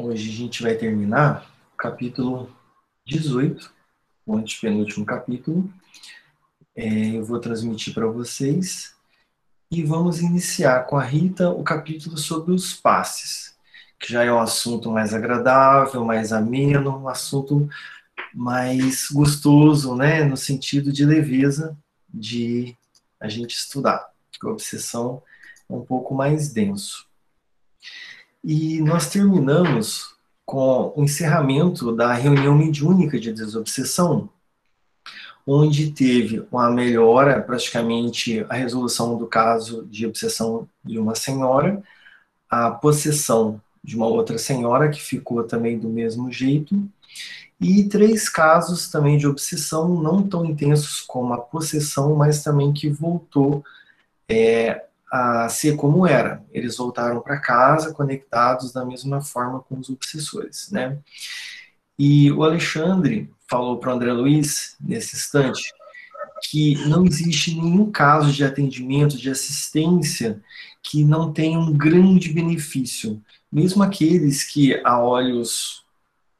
Hoje a gente vai terminar o capítulo 18, o antepenúltimo capítulo. É, eu vou transmitir para vocês e vamos iniciar com a Rita o capítulo sobre os passes, que já é um assunto mais agradável, mais ameno, um assunto mais gostoso, né, no sentido de leveza de a gente estudar, a obsessão é um pouco mais denso. E nós terminamos com o encerramento da reunião mediúnica de desobsessão, onde teve uma melhora, praticamente a resolução do caso de obsessão de uma senhora, a possessão de uma outra senhora que ficou também do mesmo jeito, e três casos também de obsessão, não tão intensos como a possessão, mas também que voltou é, a ser como era. Eles voltaram para casa conectados da mesma forma com os obsessores, né? E o Alexandre falou para o André Luiz, nesse instante, que não existe nenhum caso de atendimento, de assistência, que não tenha um grande benefício. Mesmo aqueles que, a olhos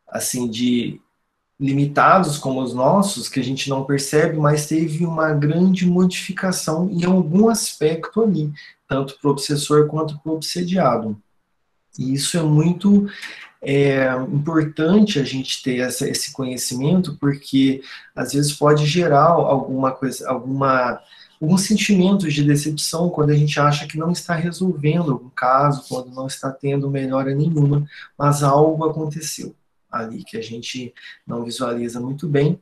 assim de limitados como os nossos, que a gente não percebe, mas teve uma grande modificação em algum aspecto ali, tanto para o obsessor quanto para o obsediado. E isso é muito é, importante a gente ter essa, esse conhecimento, porque às vezes pode gerar alguma coisa, alguma alguns sentimentos de decepção quando a gente acha que não está resolvendo algum caso, quando não está tendo melhora nenhuma, mas algo aconteceu ali que a gente não visualiza muito bem,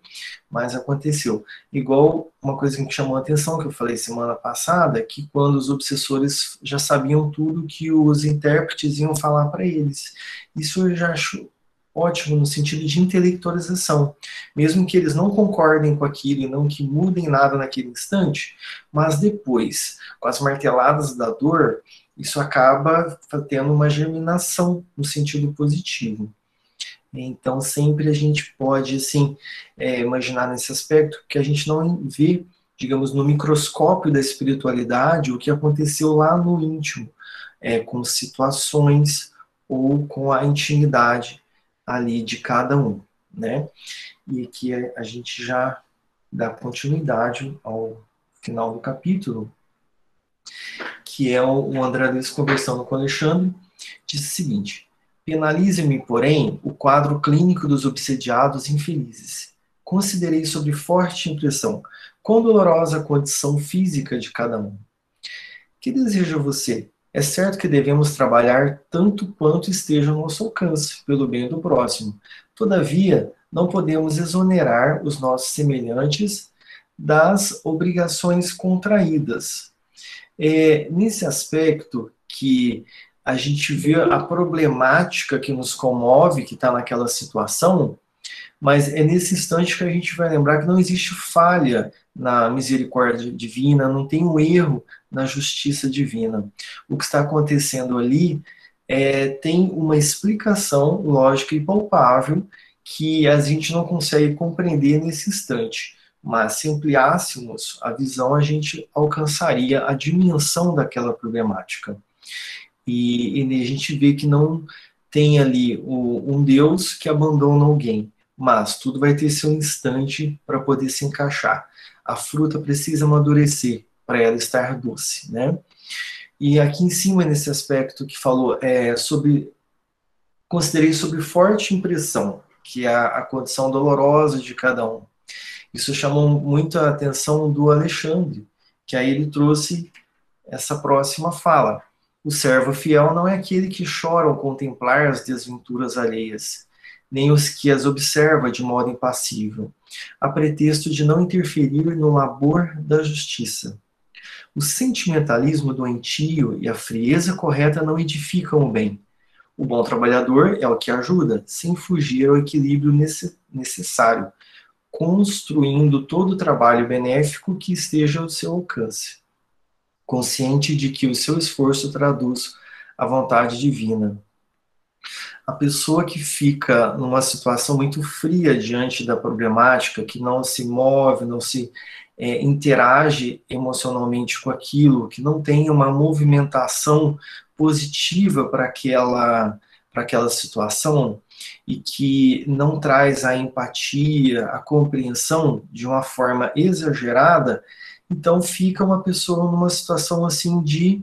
mas aconteceu. Igual uma coisa que chamou a atenção, que eu falei semana passada, que quando os obsessores já sabiam tudo que os intérpretes iam falar para eles. Isso eu já acho ótimo no sentido de intelectualização. Mesmo que eles não concordem com aquilo e não que mudem nada naquele instante, mas depois, com as marteladas da dor, isso acaba tendo uma germinação no sentido positivo. Então, sempre a gente pode, assim, é, imaginar nesse aspecto que a gente não vê, digamos, no microscópio da espiritualidade o que aconteceu lá no íntimo, é, com situações ou com a intimidade ali de cada um, né? E que a gente já dá continuidade ao final do capítulo, que é o André Luiz conversando com o Alexandre, diz o seguinte: Penalize-me, porém, o quadro clínico dos obsediados infelizes. Considerei sob forte impressão quão dolorosa a condição física de cada um. Que deseja você? É certo que devemos trabalhar tanto quanto esteja ao nosso alcance, pelo bem do próximo. Todavia, não podemos exonerar os nossos semelhantes das obrigações contraídas. É nesse aspecto que a gente vê a problemática que nos comove, que está naquela situação, mas é nesse instante que a gente vai lembrar que não existe falha na misericórdia divina, não tem um erro na justiça divina. O que está acontecendo ali é, tem uma explicação lógica e palpável que a gente não consegue compreender nesse instante. Mas se ampliássemos a visão, a gente alcançaria a dimensão daquela problemática. E, e a gente vê que não tem ali o, um Deus que abandona alguém, mas tudo vai ter seu instante para poder se encaixar. A fruta precisa amadurecer para ela estar doce, né? E aqui em cima, nesse aspecto que falou é, sobre. Considerei sobre forte impressão, que é a, a condição dolorosa de cada um. Isso chamou muito a atenção do Alexandre, que aí ele trouxe essa próxima fala. O servo fiel não é aquele que chora ao contemplar as desventuras alheias, nem os que as observa de modo impassível, a pretexto de não interferir no labor da justiça. O sentimentalismo doentio e a frieza correta não edificam o bem. O bom trabalhador é o que ajuda, sem fugir ao equilíbrio necessário, construindo todo o trabalho benéfico que esteja ao seu alcance consciente de que o seu esforço traduz a vontade divina. A pessoa que fica numa situação muito fria diante da problemática, que não se move, não se é, interage emocionalmente com aquilo, que não tem uma movimentação positiva para aquela para aquela situação e que não traz a empatia, a compreensão de uma forma exagerada, então fica uma pessoa numa situação assim de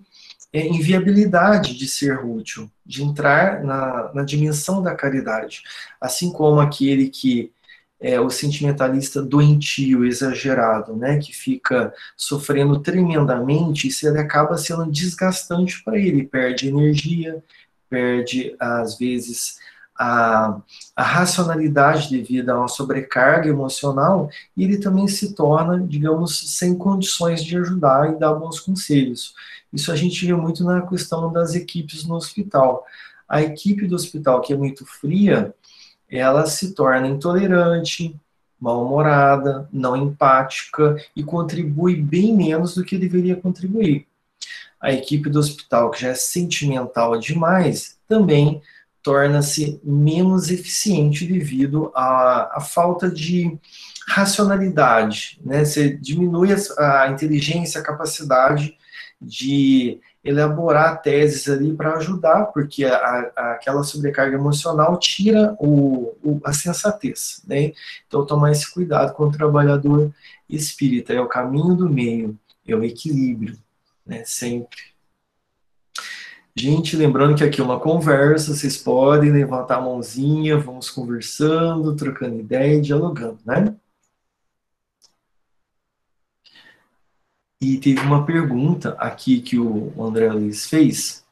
é, inviabilidade de ser útil, de entrar na, na dimensão da caridade. Assim como aquele que é o sentimentalista doentio, exagerado, né, que fica sofrendo tremendamente, isso ele acaba sendo desgastante para ele, perde energia, perde às vezes a, a racionalidade devido a uma sobrecarga emocional, e ele também se torna, digamos, sem condições de ajudar e dar bons conselhos. Isso a gente vê muito na questão das equipes no hospital. A equipe do hospital que é muito fria, ela se torna intolerante, mal-humorada, não empática e contribui bem menos do que deveria contribuir. A equipe do hospital, que já é sentimental demais, também torna-se menos eficiente devido à, à, falta de racionalidade. Né? Você diminui a, a inteligência, a capacidade de elaborar teses ali para ajudar, porque a, a, aquela sobrecarga emocional tira o, o, a sensatez. Né? Então, tomar esse cuidado com o trabalhador espírita, é o caminho do meio, é o equilíbrio, né? sempre. Gente, lembrando que aqui é uma conversa, vocês podem levantar a mãozinha, vamos conversando, trocando ideia e dialogando, né? E teve uma pergunta aqui que o André Luiz fez.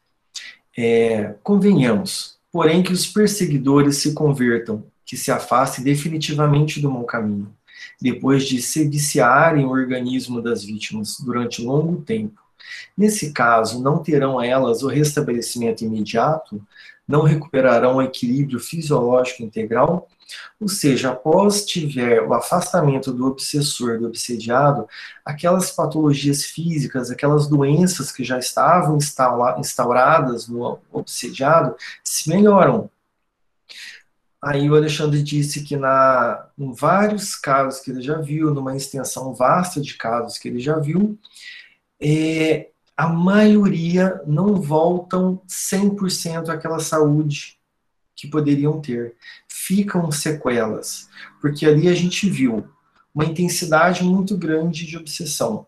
É, convenhamos, porém, que os perseguidores se convertam, que se afastem definitivamente do mau caminho, depois de se viciarem o organismo das vítimas durante longo tempo Nesse caso, não terão elas o restabelecimento imediato, não recuperarão o equilíbrio fisiológico integral, ou seja, após tiver o afastamento do obsessor, do obsediado, aquelas patologias físicas, aquelas doenças que já estavam instauradas no obsediado, se melhoram. Aí o Alexandre disse que na, em vários casos que ele já viu, numa extensão vasta de casos que ele já viu, é, a maioria não voltam 100% àquela saúde que poderiam ter. Ficam sequelas, porque ali a gente viu uma intensidade muito grande de obsessão,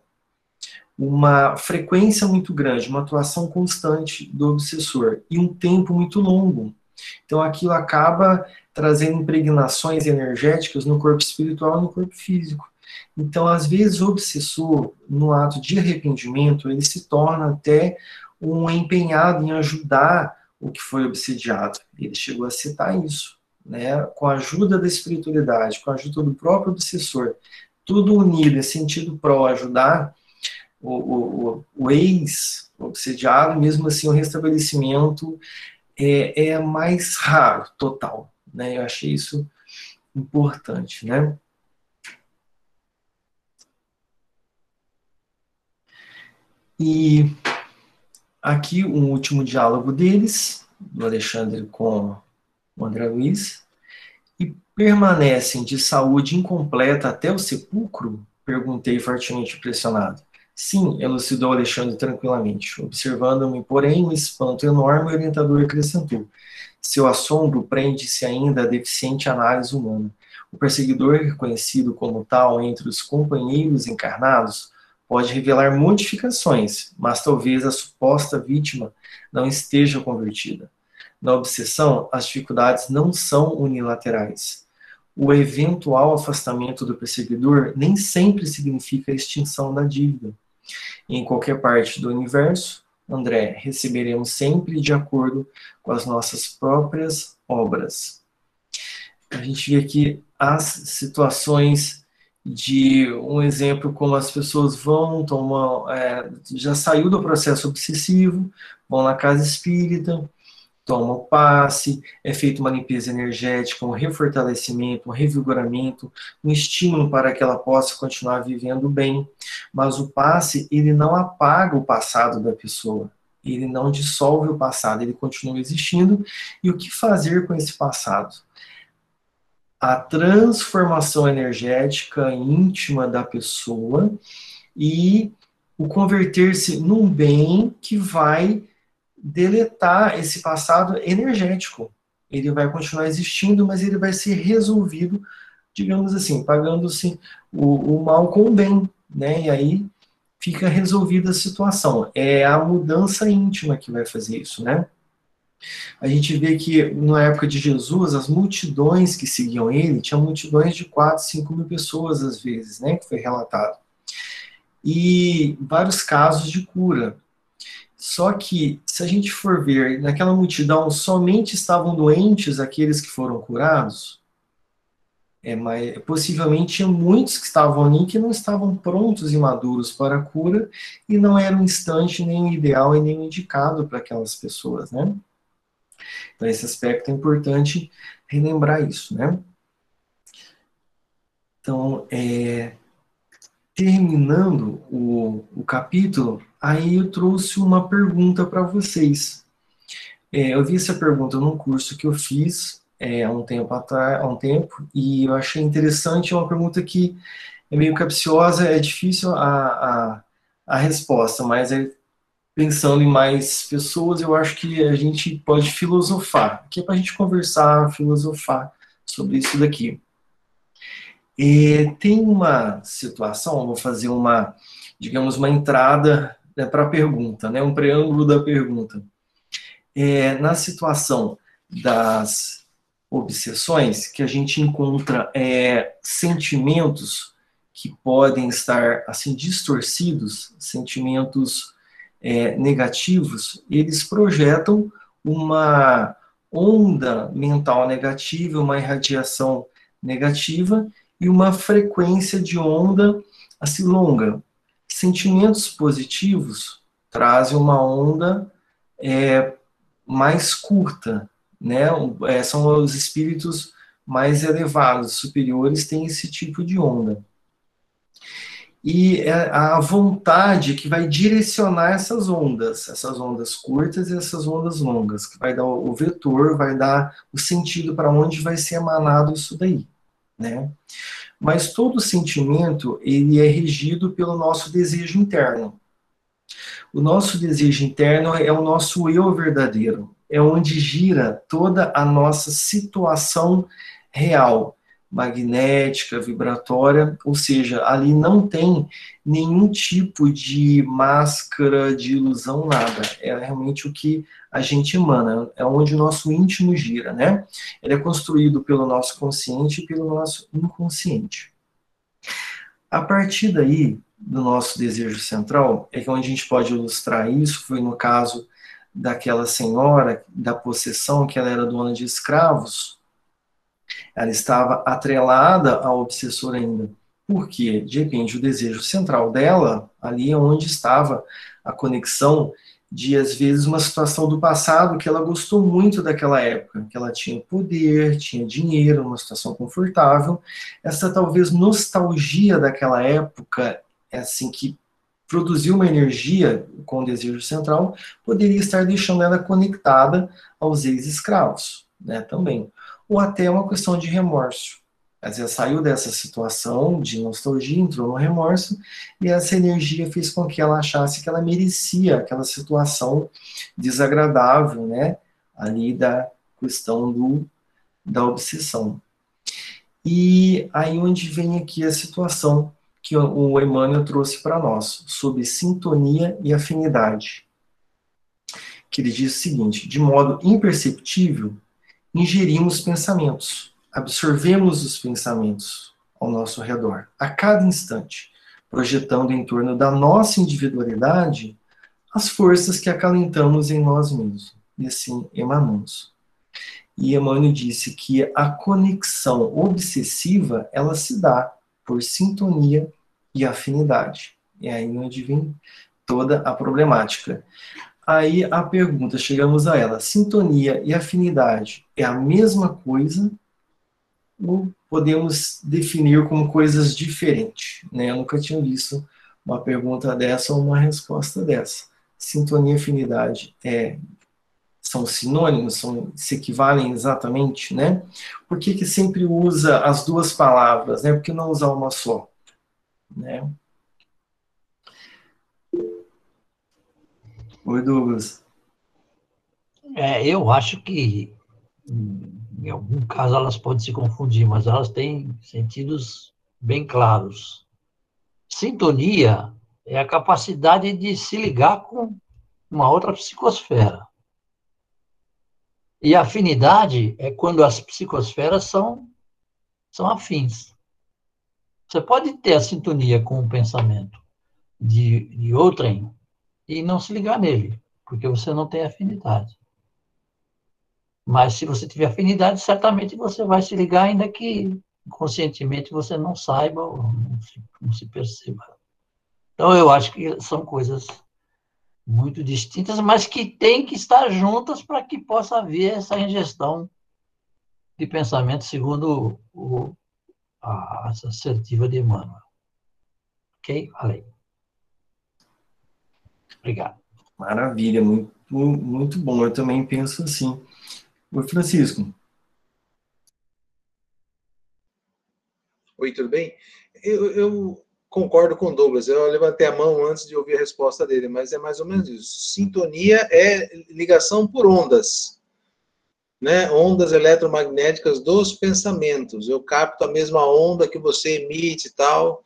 uma frequência muito grande, uma atuação constante do obsessor e um tempo muito longo. Então aquilo acaba trazendo impregnações energéticas no corpo espiritual e no corpo físico. Então, às vezes, o obsessor, no ato de arrependimento, ele se torna até um empenhado em ajudar o que foi obsediado. Ele chegou a citar isso, né? Com a ajuda da espiritualidade, com a ajuda do próprio obsessor, tudo unido em sentido pró ajudar o, o, o ex-obsediado, mesmo assim o restabelecimento é, é mais raro, total. Né? Eu achei isso importante, né? E aqui um último diálogo deles, do Alexandre com o André Luiz. E permanecem de saúde incompleta até o sepulcro? Perguntei fortemente impressionado. Sim, elucidou Alexandre tranquilamente. Observando-me, porém, um espanto enorme, o orientador acrescentou. Seu assombro prende-se ainda à deficiente análise humana. O perseguidor, reconhecido como tal entre os companheiros encarnados, pode revelar modificações, mas talvez a suposta vítima não esteja convertida. Na obsessão, as dificuldades não são unilaterais. O eventual afastamento do perseguidor nem sempre significa a extinção da dívida. Em qualquer parte do universo, André, receberemos sempre de acordo com as nossas próprias obras. A gente vê aqui as situações de um exemplo como as pessoas vão, tomam, é, já saiu do processo obsessivo, vão na casa espírita, tomam passe, é feita uma limpeza energética, um refortalecimento, um revigoramento, um estímulo para que ela possa continuar vivendo bem. Mas o passe, ele não apaga o passado da pessoa, ele não dissolve o passado, ele continua existindo. E o que fazer com esse passado? A transformação energética íntima da pessoa e o converter-se num bem que vai deletar esse passado energético. Ele vai continuar existindo, mas ele vai ser resolvido, digamos assim, pagando-se o, o mal com o bem, né? E aí fica resolvida a situação. É a mudança íntima que vai fazer isso, né? A gente vê que na época de Jesus, as multidões que seguiam ele, tinham multidões de 4, 5 mil pessoas às vezes, né, que foi relatado. E vários casos de cura. Só que, se a gente for ver, naquela multidão somente estavam doentes aqueles que foram curados, é, mas possivelmente tinha muitos que estavam ali que não estavam prontos e maduros para a cura e não era um instante nem ideal e nem indicado para aquelas pessoas, né? Então, esse aspecto é importante relembrar isso, né? Então, é, terminando o, o capítulo, aí eu trouxe uma pergunta para vocês. É, eu vi essa pergunta num curso que eu fiz é, há um tempo atrás, há um tempo, e eu achei interessante, é uma pergunta que é meio capciosa, é difícil a, a, a resposta, mas é pensando em mais pessoas, eu acho que a gente pode filosofar, que é para a gente conversar, filosofar sobre isso daqui. E tem uma situação, vou fazer uma, digamos, uma entrada né, para a pergunta, né, um preâmbulo da pergunta. É, na situação das obsessões, que a gente encontra é, sentimentos que podem estar assim distorcidos, sentimentos é, negativos, eles projetam uma onda mental negativa, uma irradiação negativa e uma frequência de onda assim longa. Sentimentos positivos trazem uma onda é, mais curta, né? É, são os espíritos mais elevados, superiores, têm esse tipo de onda e é a vontade que vai direcionar essas ondas, essas ondas curtas e essas ondas longas, que vai dar o vetor, vai dar o sentido para onde vai ser emanado isso daí, né? Mas todo sentimento, ele é regido pelo nosso desejo interno. O nosso desejo interno é o nosso eu verdadeiro, é onde gira toda a nossa situação real, magnética, vibratória, ou seja, ali não tem nenhum tipo de máscara de ilusão, nada. É realmente o que a gente emana, é onde o nosso íntimo gira, né? Ele é construído pelo nosso consciente e pelo nosso inconsciente. A partir daí, do nosso desejo central, é que onde a gente pode ilustrar isso, foi no caso daquela senhora, da possessão, que ela era dona de escravos, ela estava atrelada ao obsessor ainda. Porque, de repente, o desejo central dela, ali é onde estava a conexão de, às vezes, uma situação do passado que ela gostou muito daquela época, que ela tinha poder, tinha dinheiro, uma situação confortável. Essa, talvez, nostalgia daquela época, é assim, que produziu uma energia com o desejo central, poderia estar deixando ela conectada aos ex-escravos, né, também ou até uma questão de remorso. Às vezes saiu dessa situação de nostalgia, entrou no remorso, e essa energia fez com que ela achasse que ela merecia aquela situação desagradável, né? Ali da questão do, da obsessão. E aí onde vem aqui a situação que o Emmanuel trouxe para nós, sobre sintonia e afinidade. Que ele diz o seguinte: de modo imperceptível, ingerimos pensamentos, absorvemos os pensamentos ao nosso redor, a cada instante, projetando em torno da nossa individualidade as forças que acalentamos em nós mesmos, e assim emanamos. E Emmanuel disse que a conexão obsessiva, ela se dá por sintonia e afinidade. E aí onde vem toda a problemática. Aí a pergunta, chegamos a ela: sintonia e afinidade é a mesma coisa ou podemos definir como coisas diferentes? Né? Eu nunca tinha visto uma pergunta dessa ou uma resposta dessa. Sintonia e afinidade é, são sinônimos, são, se equivalem exatamente, né? Por que, que sempre usa as duas palavras, né? Por que não usar uma só? Né? Oi, Douglas. É, eu acho que em algum caso elas podem se confundir, mas elas têm sentidos bem claros. Sintonia é a capacidade de se ligar com uma outra psicosfera. E afinidade é quando as psicosferas são, são afins. Você pode ter a sintonia com o pensamento de, de outrem e não se ligar nele, porque você não tem afinidade. Mas se você tiver afinidade, certamente você vai se ligar, ainda que conscientemente você não saiba ou não se, não se perceba. Então, eu acho que são coisas muito distintas, mas que têm que estar juntas para que possa haver essa ingestão de pensamento, segundo o, a, assertiva de Emmanuel. Ok? Falei. Obrigado. Maravilha, muito, muito bom. Eu também penso assim. Oi, Francisco. Oi, tudo bem? Eu, eu concordo com o Douglas. Eu levantei a mão antes de ouvir a resposta dele, mas é mais ou menos isso. Sintonia é ligação por ondas. Né? Ondas eletromagnéticas dos pensamentos. Eu capto a mesma onda que você emite e tal,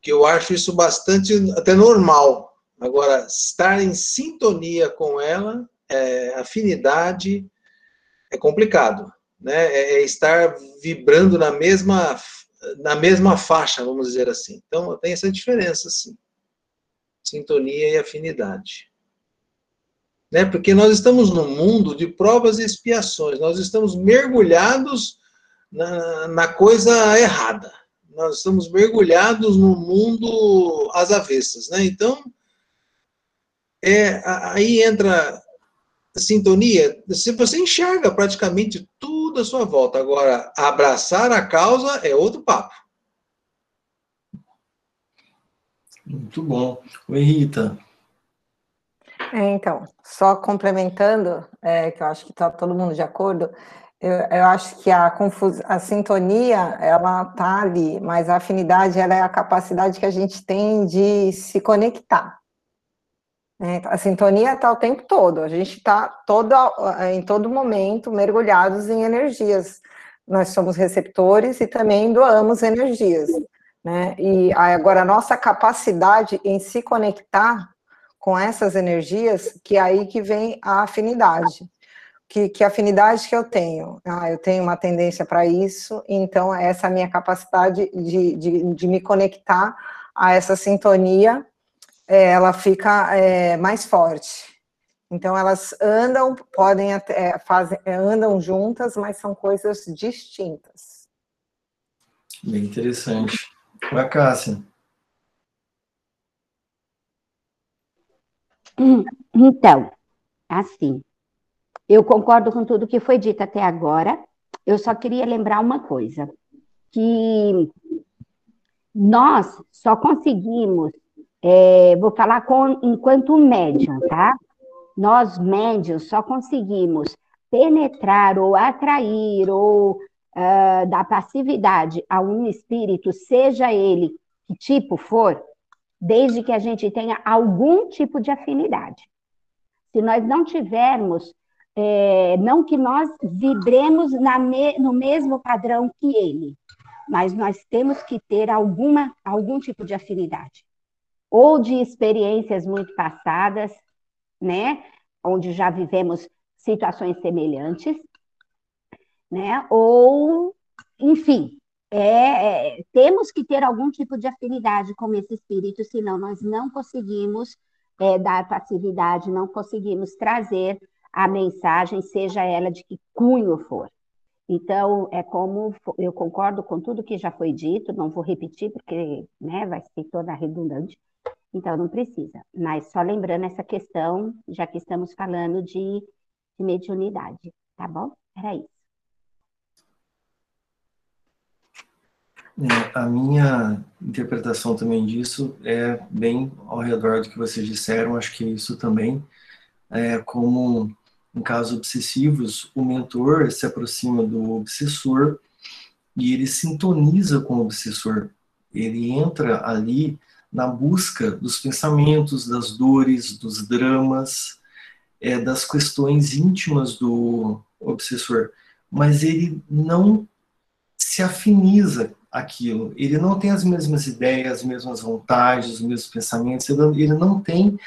que eu acho isso bastante até normal. Agora, estar em sintonia com ela, é, afinidade, é complicado. Né? É, é estar vibrando na mesma na mesma faixa, vamos dizer assim. Então, tem essa diferença, sim. Sintonia e afinidade. Né? Porque nós estamos num mundo de provas e expiações, nós estamos mergulhados na, na coisa errada. Nós estamos mergulhados no mundo às avessas, né? Então, é, aí entra sintonia, se você enxerga praticamente tudo à sua volta. Agora, abraçar a causa é outro papo. Muito bom. Oi, Rita. É, então, só complementando, é, que eu acho que está todo mundo de acordo, eu, eu acho que a, confus, a sintonia, ela está ali, mas a afinidade, ela é a capacidade que a gente tem de se conectar. É, a sintonia está o tempo todo, a gente está em todo momento mergulhados em energias. Nós somos receptores e também doamos energias. Né? E agora a nossa capacidade em se conectar com essas energias, que é aí que vem a afinidade. Que, que afinidade que eu tenho? Ah, eu tenho uma tendência para isso, então essa é a minha capacidade de, de, de me conectar a essa sintonia é, ela fica é, mais forte. Então elas andam, podem até é, fazem, é, andam juntas, mas são coisas distintas. Bem interessante. Para Cássia. Então, assim, eu concordo com tudo que foi dito até agora. Eu só queria lembrar uma coisa, que nós só conseguimos é, vou falar com, enquanto médium, tá? Nós, médios, só conseguimos penetrar ou atrair ou uh, dar passividade a um espírito, seja ele que tipo for, desde que a gente tenha algum tipo de afinidade. Se nós não tivermos, é, não que nós vibremos me, no mesmo padrão que ele, mas nós temos que ter alguma, algum tipo de afinidade ou de experiências muito passadas, né, onde já vivemos situações semelhantes, né, ou, enfim, é, é, temos que ter algum tipo de afinidade com esse espírito, senão nós não conseguimos é, dar passividade, não conseguimos trazer a mensagem, seja ela de que cunho for. Então, é como eu concordo com tudo que já foi dito, não vou repetir, porque né, vai ser toda redundante, então não precisa. Mas só lembrando essa questão, já que estamos falando de, de mediunidade, tá bom? Era isso. É, a minha interpretação também disso é bem ao redor do que vocês disseram, acho que isso também é como em casos obsessivos, o mentor se aproxima do obsessor e ele sintoniza com o obsessor. Ele entra ali na busca dos pensamentos, das dores, dos dramas, é, das questões íntimas do obsessor, mas ele não se afiniza aquilo. Ele não tem as mesmas ideias, as mesmas vontades, os mesmos pensamentos, ele não tem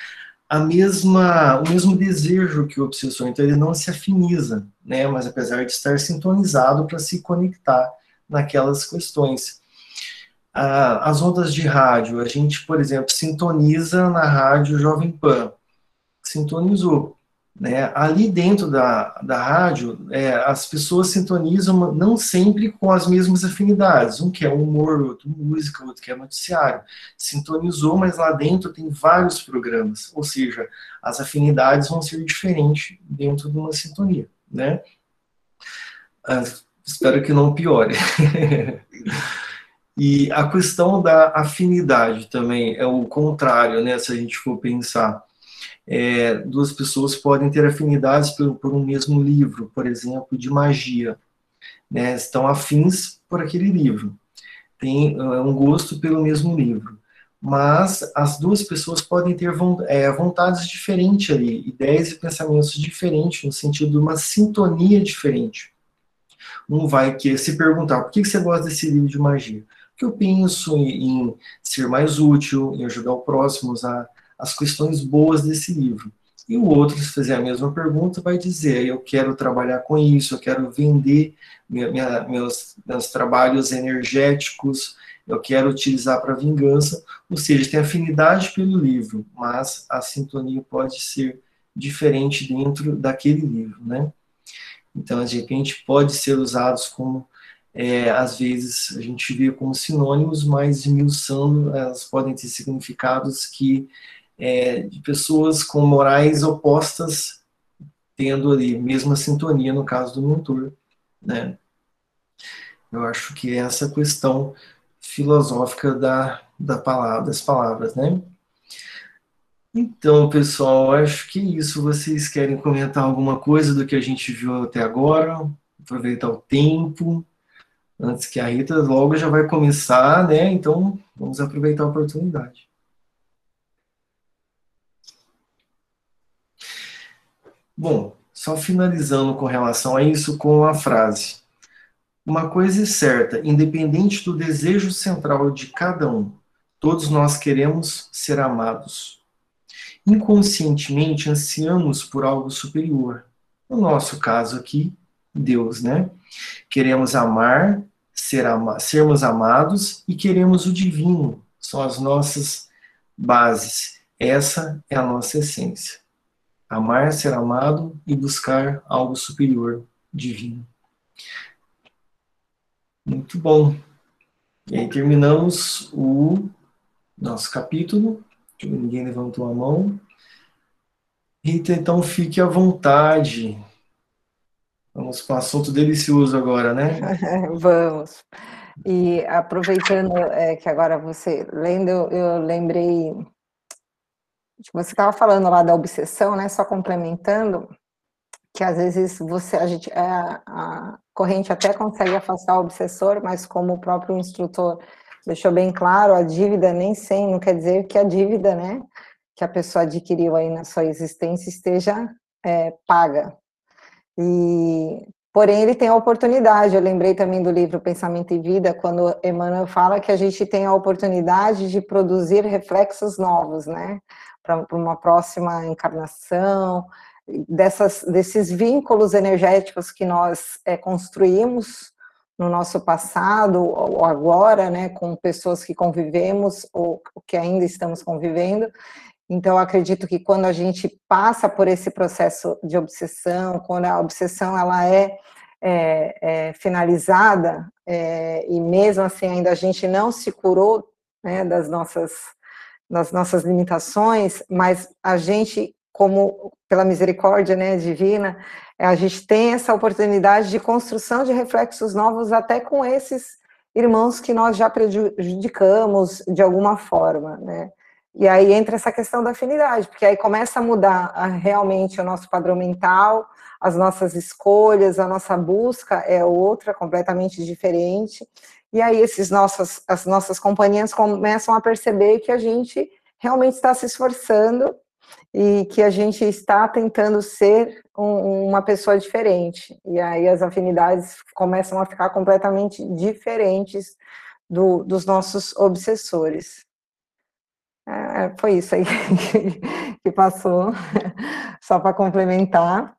a mesma, o mesmo desejo que o obsessor, então ele não se afiniza, né? Mas apesar de estar sintonizado para se conectar naquelas questões. Ah, as ondas de rádio, a gente, por exemplo, sintoniza na rádio Jovem Pan, sintonizou. Né? Ali dentro da, da rádio, é, as pessoas sintonizam não sempre com as mesmas afinidades. Um quer humor, outro música, outro quer noticiário. Sintonizou, mas lá dentro tem vários programas. Ou seja, as afinidades vão ser diferentes dentro de uma sintonia. Né? Ah, espero que não piore. e a questão da afinidade também é o contrário, né? Se a gente for pensar é, duas pessoas podem ter afinidades por, por, um mesmo livro, por exemplo, de magia. Né, estão afins por aquele livro, tem é, um gosto pelo mesmo livro. Mas as duas pessoas podem ter é, vontades diferentes ali, ideias e pensamentos diferentes, no sentido de uma sintonia diferente. Um vai que se perguntar, por que você gosta desse livro de magia? Porque eu penso em, em ser mais útil, em ajudar o próximo a usar as questões boas desse livro. E o outro, se fizer a mesma pergunta, vai dizer: eu quero trabalhar com isso, eu quero vender minha, minha, meus, meus trabalhos energéticos, eu quero utilizar para vingança. Ou seja, tem afinidade pelo livro, mas a sintonia pode ser diferente dentro daquele livro, né? Então, de repente, pode ser usados como, é, às vezes, a gente vê como sinônimos, mas esmiuçando, elas podem ter significados que é, de pessoas com morais opostas tendo ali mesma sintonia no caso do mentor, né? Eu acho que é essa questão filosófica da, da palavra, das palavras, né? Então, pessoal, acho que é isso. Vocês querem comentar alguma coisa do que a gente viu até agora? Aproveitar o tempo, antes que a Rita logo já vai começar, né? Então, vamos aproveitar a oportunidade. Bom, só finalizando com relação a isso com a frase. Uma coisa é certa, independente do desejo central de cada um, todos nós queremos ser amados. Inconscientemente ansiamos por algo superior. No nosso caso aqui, Deus, né? Queremos amar, ser ama sermos amados e queremos o divino. São as nossas bases. Essa é a nossa essência amar, ser amado e buscar algo superior, divino. Muito bom. E aí terminamos o nosso capítulo. Ninguém levantou a mão. Rita, então fique à vontade. Vamos para um assunto delicioso agora, né? Vamos. E aproveitando é, que agora você lendo, eu lembrei você estava falando lá da obsessão, né? Só complementando, que às vezes você, a gente, a, a corrente até consegue afastar o obsessor, mas como o próprio instrutor deixou bem claro, a dívida nem sem, não quer dizer que a dívida, né, que a pessoa adquiriu aí na sua existência esteja é, paga. E, porém, ele tem a oportunidade. Eu lembrei também do livro Pensamento e Vida, quando Emmanuel fala que a gente tem a oportunidade de produzir reflexos novos, né? para uma próxima encarnação, dessas, desses vínculos energéticos que nós é, construímos no nosso passado ou agora, né, com pessoas que convivemos ou que ainda estamos convivendo. Então, acredito que quando a gente passa por esse processo de obsessão, quando a obsessão ela é, é, é finalizada é, e mesmo assim ainda a gente não se curou né, das nossas nas nossas limitações, mas a gente, como pela misericórdia né, divina, a gente tem essa oportunidade de construção de reflexos novos até com esses irmãos que nós já prejudicamos de alguma forma, né? E aí entra essa questão da afinidade, porque aí começa a mudar a, realmente o nosso padrão mental, as nossas escolhas, a nossa busca é outra, completamente diferente. E aí esses nossos, as nossas companhias começam a perceber que a gente realmente está se esforçando e que a gente está tentando ser um, uma pessoa diferente. E aí as afinidades começam a ficar completamente diferentes do, dos nossos obsessores. É, foi isso aí que, passou, só para complementar.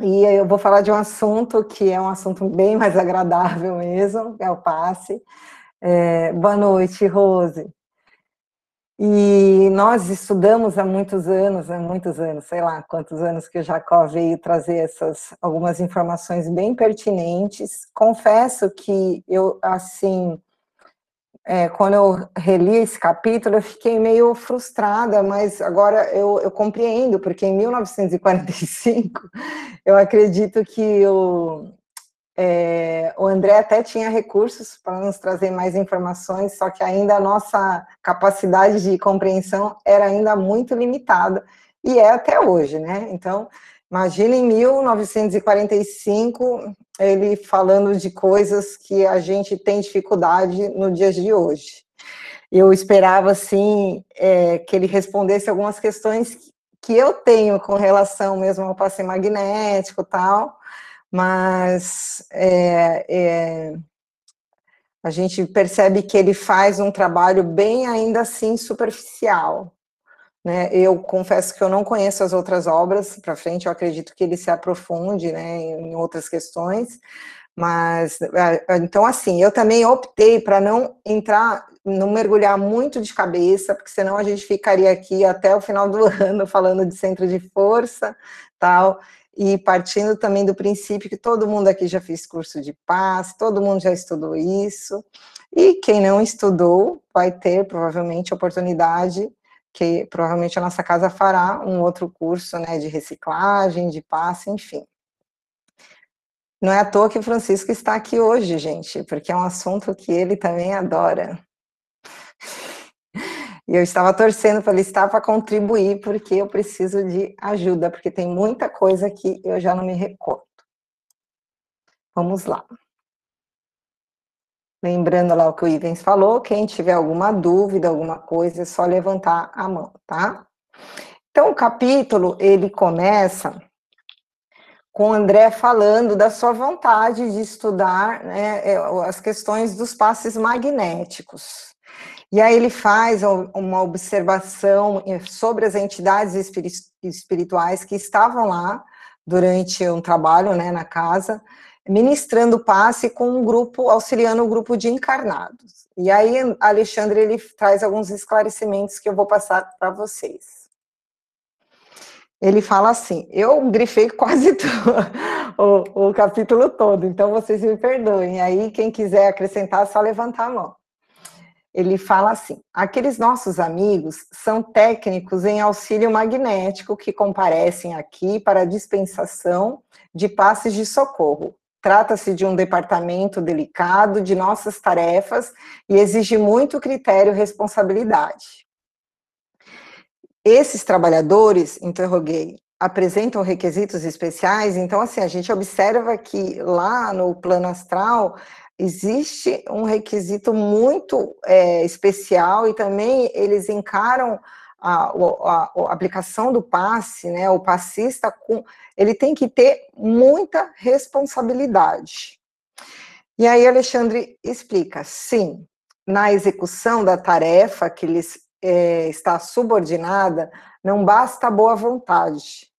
E eu vou falar de um assunto que é um assunto bem mais agradável mesmo, é o passe. É, boa noite, Rose. E nós estudamos há muitos anos, há muitos anos, sei lá quantos anos que o Jacó veio trazer essas algumas informações bem pertinentes. Confesso que eu, assim, é, quando eu reli esse capítulo, eu fiquei meio frustrada, mas agora eu, eu compreendo, porque em 1945, eu acredito que o, é, o André até tinha recursos para nos trazer mais informações, só que ainda a nossa capacidade de compreensão era ainda muito limitada, e é até hoje, né? Então, imagina em 1945 ele falando de coisas que a gente tem dificuldade no dia de hoje. Eu esperava, assim, é, que ele respondesse algumas questões que eu tenho com relação mesmo ao passe magnético tal, mas é, é, a gente percebe que ele faz um trabalho bem ainda assim superficial. Né? Eu confesso que eu não conheço as outras obras para frente, eu acredito que ele se aprofunde né, em outras questões, mas então assim, eu também optei para não entrar, não mergulhar muito de cabeça, porque senão a gente ficaria aqui até o final do ano falando de centro de força, tal e partindo também do princípio que todo mundo aqui já fez curso de paz, todo mundo já estudou isso, e quem não estudou vai ter provavelmente oportunidade, que provavelmente a nossa casa fará um outro curso, né, de reciclagem, de passe, enfim. Não é à toa que o Francisco está aqui hoje, gente, porque é um assunto que ele também adora. E eu estava torcendo para ele estar para contribuir, porque eu preciso de ajuda, porque tem muita coisa que eu já não me recordo. Vamos lá. Lembrando lá o que o Ivens falou, quem tiver alguma dúvida, alguma coisa, é só levantar a mão, tá? Então, o capítulo, ele começa com o André falando da sua vontade de estudar né, é, as questões dos passes magnéticos. E aí ele faz uma observação sobre as entidades espirituais que estavam lá durante um trabalho né, na casa, ministrando passe com um grupo, auxiliando o um grupo de encarnados. E aí Alexandre ele traz alguns esclarecimentos que eu vou passar para vocês. Ele fala assim, eu grifei quase o, o capítulo todo, então vocês me perdoem. Aí quem quiser acrescentar, é só levantar a mão ele fala assim: aqueles nossos amigos são técnicos em auxílio magnético que comparecem aqui para dispensação de passes de socorro. Trata-se de um departamento delicado de nossas tarefas e exige muito critério e responsabilidade. Esses trabalhadores, interroguei, apresentam requisitos especiais, então assim, a gente observa que lá no plano astral existe um requisito muito é, especial e também eles encaram a, a, a, aplicação do passe, né, o passista, com, ele tem que ter muita responsabilidade. E aí Alexandre explica, sim, na execução da tarefa que lhes é, está subordinada, não basta boa vontade,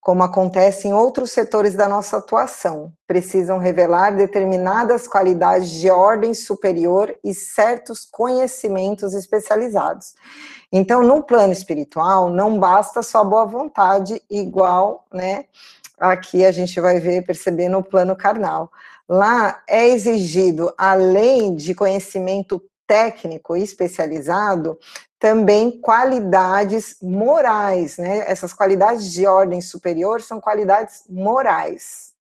como acontece em outros setores da nossa atuação, precisam revelar determinadas qualidades de ordem superior e certos conhecimentos especializados. Então, no plano espiritual, não basta só boa vontade, igual, né? Aqui a gente vai ver, perceber no plano carnal. Lá é exigido, além de conhecimento técnico e especializado, também qualidades morais, né? Essas qualidades de ordem superior são qualidades morais.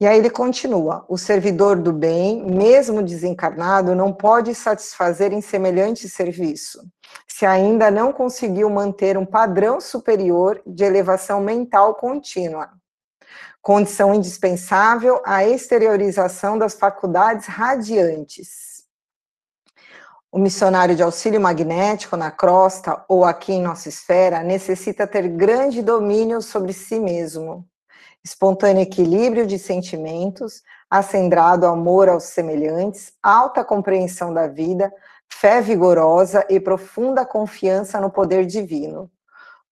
E aí ele continua: o servidor do bem, mesmo desencarnado, não pode satisfazer em semelhante serviço, se ainda não conseguiu manter um padrão superior de elevação mental contínua. Condição indispensável à exteriorização das faculdades radiantes O missionário de auxílio magnético na crosta ou aqui em nossa esfera necessita ter grande domínio sobre si mesmo, espontâneo equilíbrio de sentimentos, acendrado amor aos semelhantes, alta compreensão da vida, fé vigorosa e profunda confiança no poder divino.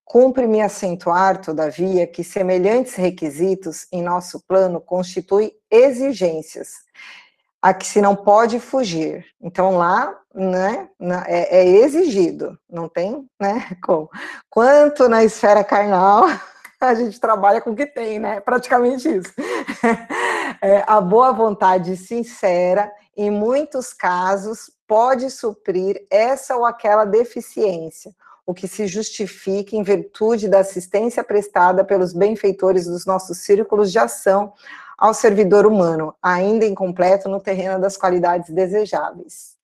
Cumpre-me acentuar, todavia, que semelhantes requisitos em nosso plano constituem exigências, a que se não pode fugir. Então, lá, né, é, é exigido, não tem, né, como. Quanto na esfera carnal, a gente trabalha com o que tem, né, praticamente isso. É, a boa vontade sincera, em muitos casos, pode suprir essa ou aquela deficiência, o que se justifica em virtude da assistência prestada pelos benfeitores dos nossos círculos de ação ao servidor humano, ainda incompleto no terreno das qualidades desejáveis.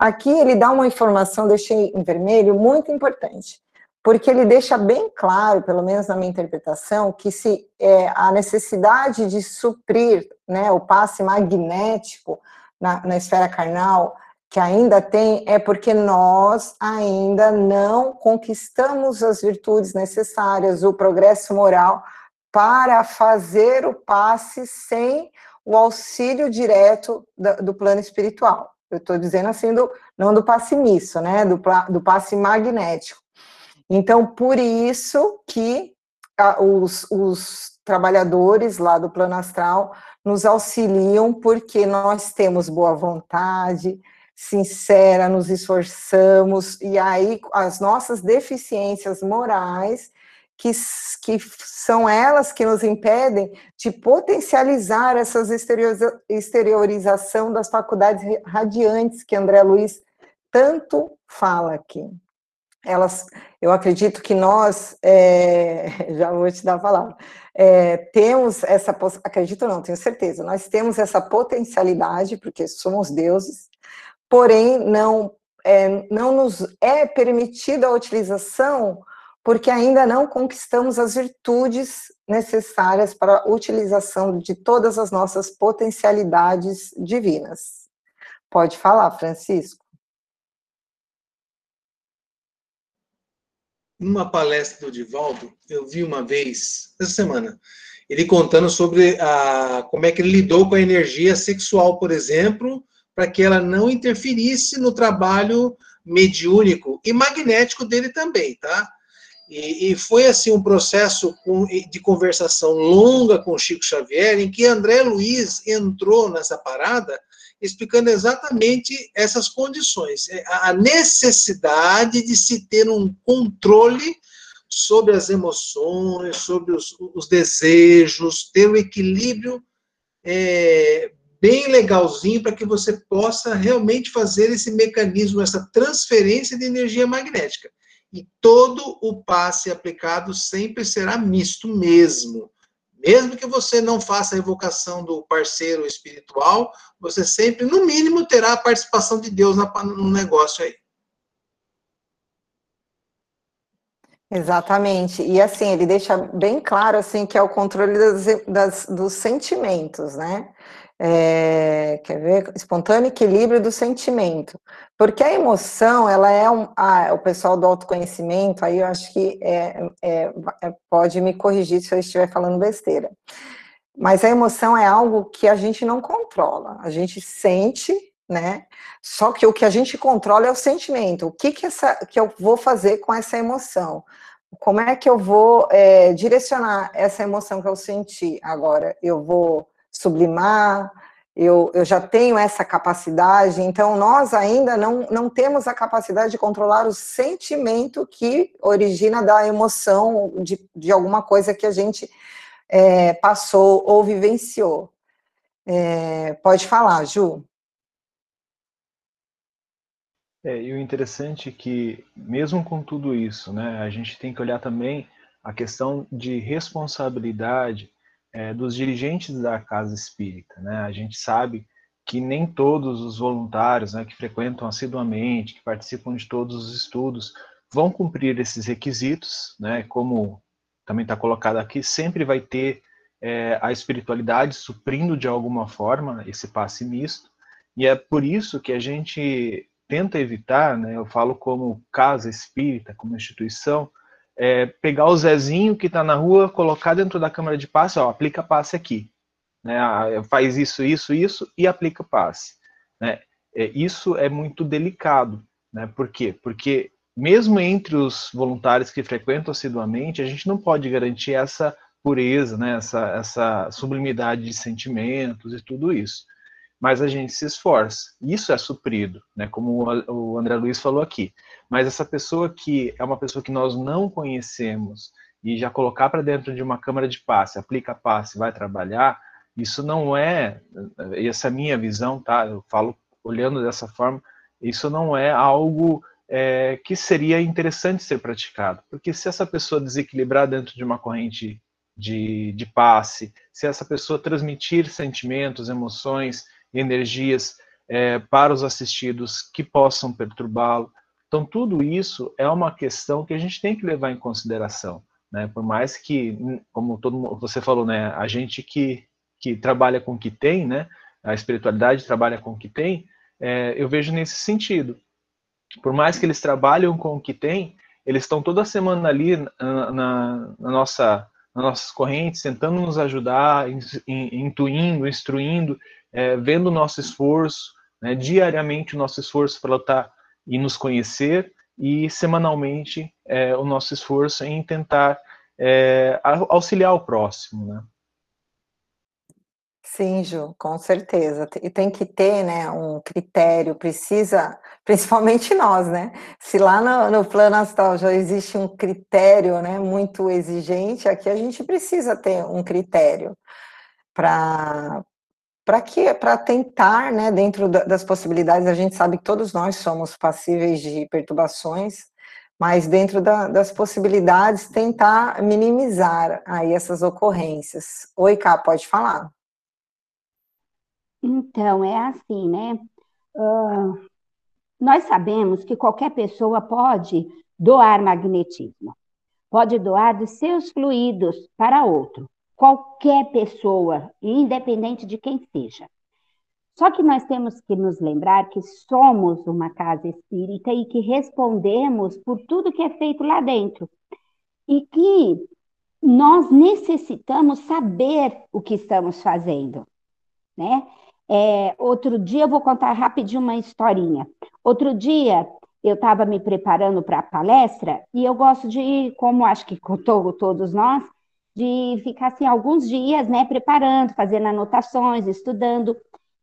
Aqui ele dá uma informação, deixei em vermelho, muito importante, porque ele deixa bem claro, pelo menos na minha interpretação, que se é, a necessidade de suprir né, o passe magnético na, na esfera carnal que ainda tem é porque nós ainda não conquistamos as virtudes necessárias, o progresso moral para fazer o passe sem o auxílio direto do plano espiritual. Eu estou dizendo assim, do, não do passe misso, né? Do, do passe magnético. Então, por isso que a, os, os trabalhadores lá do plano astral nos auxiliam, porque nós temos boa vontade, sincera, nos esforçamos, e aí as nossas deficiências morais, que, que são elas que nos impedem de potencializar essas exteriorização das faculdades radiantes que André Luiz tanto fala aqui. Elas, eu acredito que nós, é, já vou te dar a palavra, é, temos essa, acredito não, tenho certeza, nós temos essa potencialidade, porque somos deuses, porém não, é, não nos é permitida a utilização porque ainda não conquistamos as virtudes necessárias para a utilização de todas as nossas potencialidades divinas. Pode falar, Francisco. Numa palestra do Divaldo, eu vi uma vez, essa semana, ele contando sobre a, como é que ele lidou com a energia sexual, por exemplo, para que ela não interferisse no trabalho mediúnico e magnético dele também, tá? E, e foi assim um processo de conversação longa com Chico Xavier, em que André Luiz entrou nessa parada, explicando exatamente essas condições, é, a necessidade de se ter um controle sobre as emoções, sobre os, os desejos, ter um equilíbrio é, bem legalzinho para que você possa realmente fazer esse mecanismo, essa transferência de energia magnética. E todo o passe aplicado sempre será misto mesmo. Mesmo que você não faça a evocação do parceiro espiritual, você sempre, no mínimo, terá a participação de Deus no negócio aí. Exatamente. E assim, ele deixa bem claro assim que é o controle das, das, dos sentimentos, né? É, quer ver? Espontâneo equilíbrio do sentimento. Porque a emoção, ela é um. Ah, o pessoal do autoconhecimento, aí eu acho que é, é, é, pode me corrigir se eu estiver falando besteira. Mas a emoção é algo que a gente não controla. A gente sente, né? Só que o que a gente controla é o sentimento. O que, que, essa, que eu vou fazer com essa emoção? Como é que eu vou é, direcionar essa emoção que eu senti agora? Eu vou sublimar, eu, eu já tenho essa capacidade, então nós ainda não, não temos a capacidade de controlar o sentimento que origina da emoção de, de alguma coisa que a gente é, passou ou vivenciou. É, pode falar, Ju. É, e o interessante é que, mesmo com tudo isso, né, a gente tem que olhar também a questão de responsabilidade é, dos dirigentes da casa espírita. Né? A gente sabe que nem todos os voluntários né, que frequentam assiduamente, que participam de todos os estudos, vão cumprir esses requisitos, né? como também está colocado aqui, sempre vai ter é, a espiritualidade suprindo de alguma forma esse passe misto, e é por isso que a gente tenta evitar, né, eu falo como casa espírita, como instituição, é pegar o Zezinho que está na rua, colocar dentro da câmara de passe, ó, aplica passe aqui. Né, faz isso, isso, isso e aplica passe. Né? É, isso é muito delicado. Né? Por quê? Porque mesmo entre os voluntários que frequentam assiduamente, a gente não pode garantir essa pureza, né? essa, essa sublimidade de sentimentos e tudo isso. Mas a gente se esforça. Isso é suprido, né? como o André Luiz falou aqui. Mas essa pessoa que é uma pessoa que nós não conhecemos e já colocar para dentro de uma câmara de passe, aplica passe, vai trabalhar, isso não é, essa é a minha visão, tá? Eu falo olhando dessa forma, isso não é algo é, que seria interessante ser praticado. Porque se essa pessoa desequilibrar dentro de uma corrente de, de passe, se essa pessoa transmitir sentimentos, emoções, energias é, para os assistidos que possam perturbá-lo. Então, tudo isso é uma questão que a gente tem que levar em consideração. Né? Por mais que, como todo mundo, você falou, né, a gente que, que trabalha com o que tem, né, a espiritualidade trabalha com o que tem, é, eu vejo nesse sentido por mais que eles trabalham com o que tem, eles estão toda semana ali na, na, na nossa, nas nossas correntes, tentando nos ajudar, intuindo, instruindo, é, vendo o nosso esforço, né, diariamente o nosso esforço para lutar e nos conhecer, e semanalmente é, o nosso esforço em tentar é, auxiliar o próximo. Né? Sim, Ju, com certeza. E tem que ter, né, um critério, precisa, principalmente nós, né? Se lá no, no plano astral já existe um critério, né, muito exigente, aqui a gente precisa ter um critério para para que para tentar, né, dentro das possibilidades, a gente sabe que todos nós somos passíveis de perturbações, mas dentro da, das possibilidades tentar minimizar aí essas ocorrências. Oi, Cá, pode falar. Então, é assim, né? Uh, nós sabemos que qualquer pessoa pode doar magnetismo, pode doar dos seus fluidos para outro, qualquer pessoa, independente de quem seja. Só que nós temos que nos lembrar que somos uma casa espírita e que respondemos por tudo que é feito lá dentro. E que nós necessitamos saber o que estamos fazendo, né? É, outro dia, eu vou contar rapidinho uma historinha. Outro dia, eu estava me preparando para a palestra e eu gosto de, como acho que todos nós, de ficar assim alguns dias, né, preparando, fazendo anotações, estudando.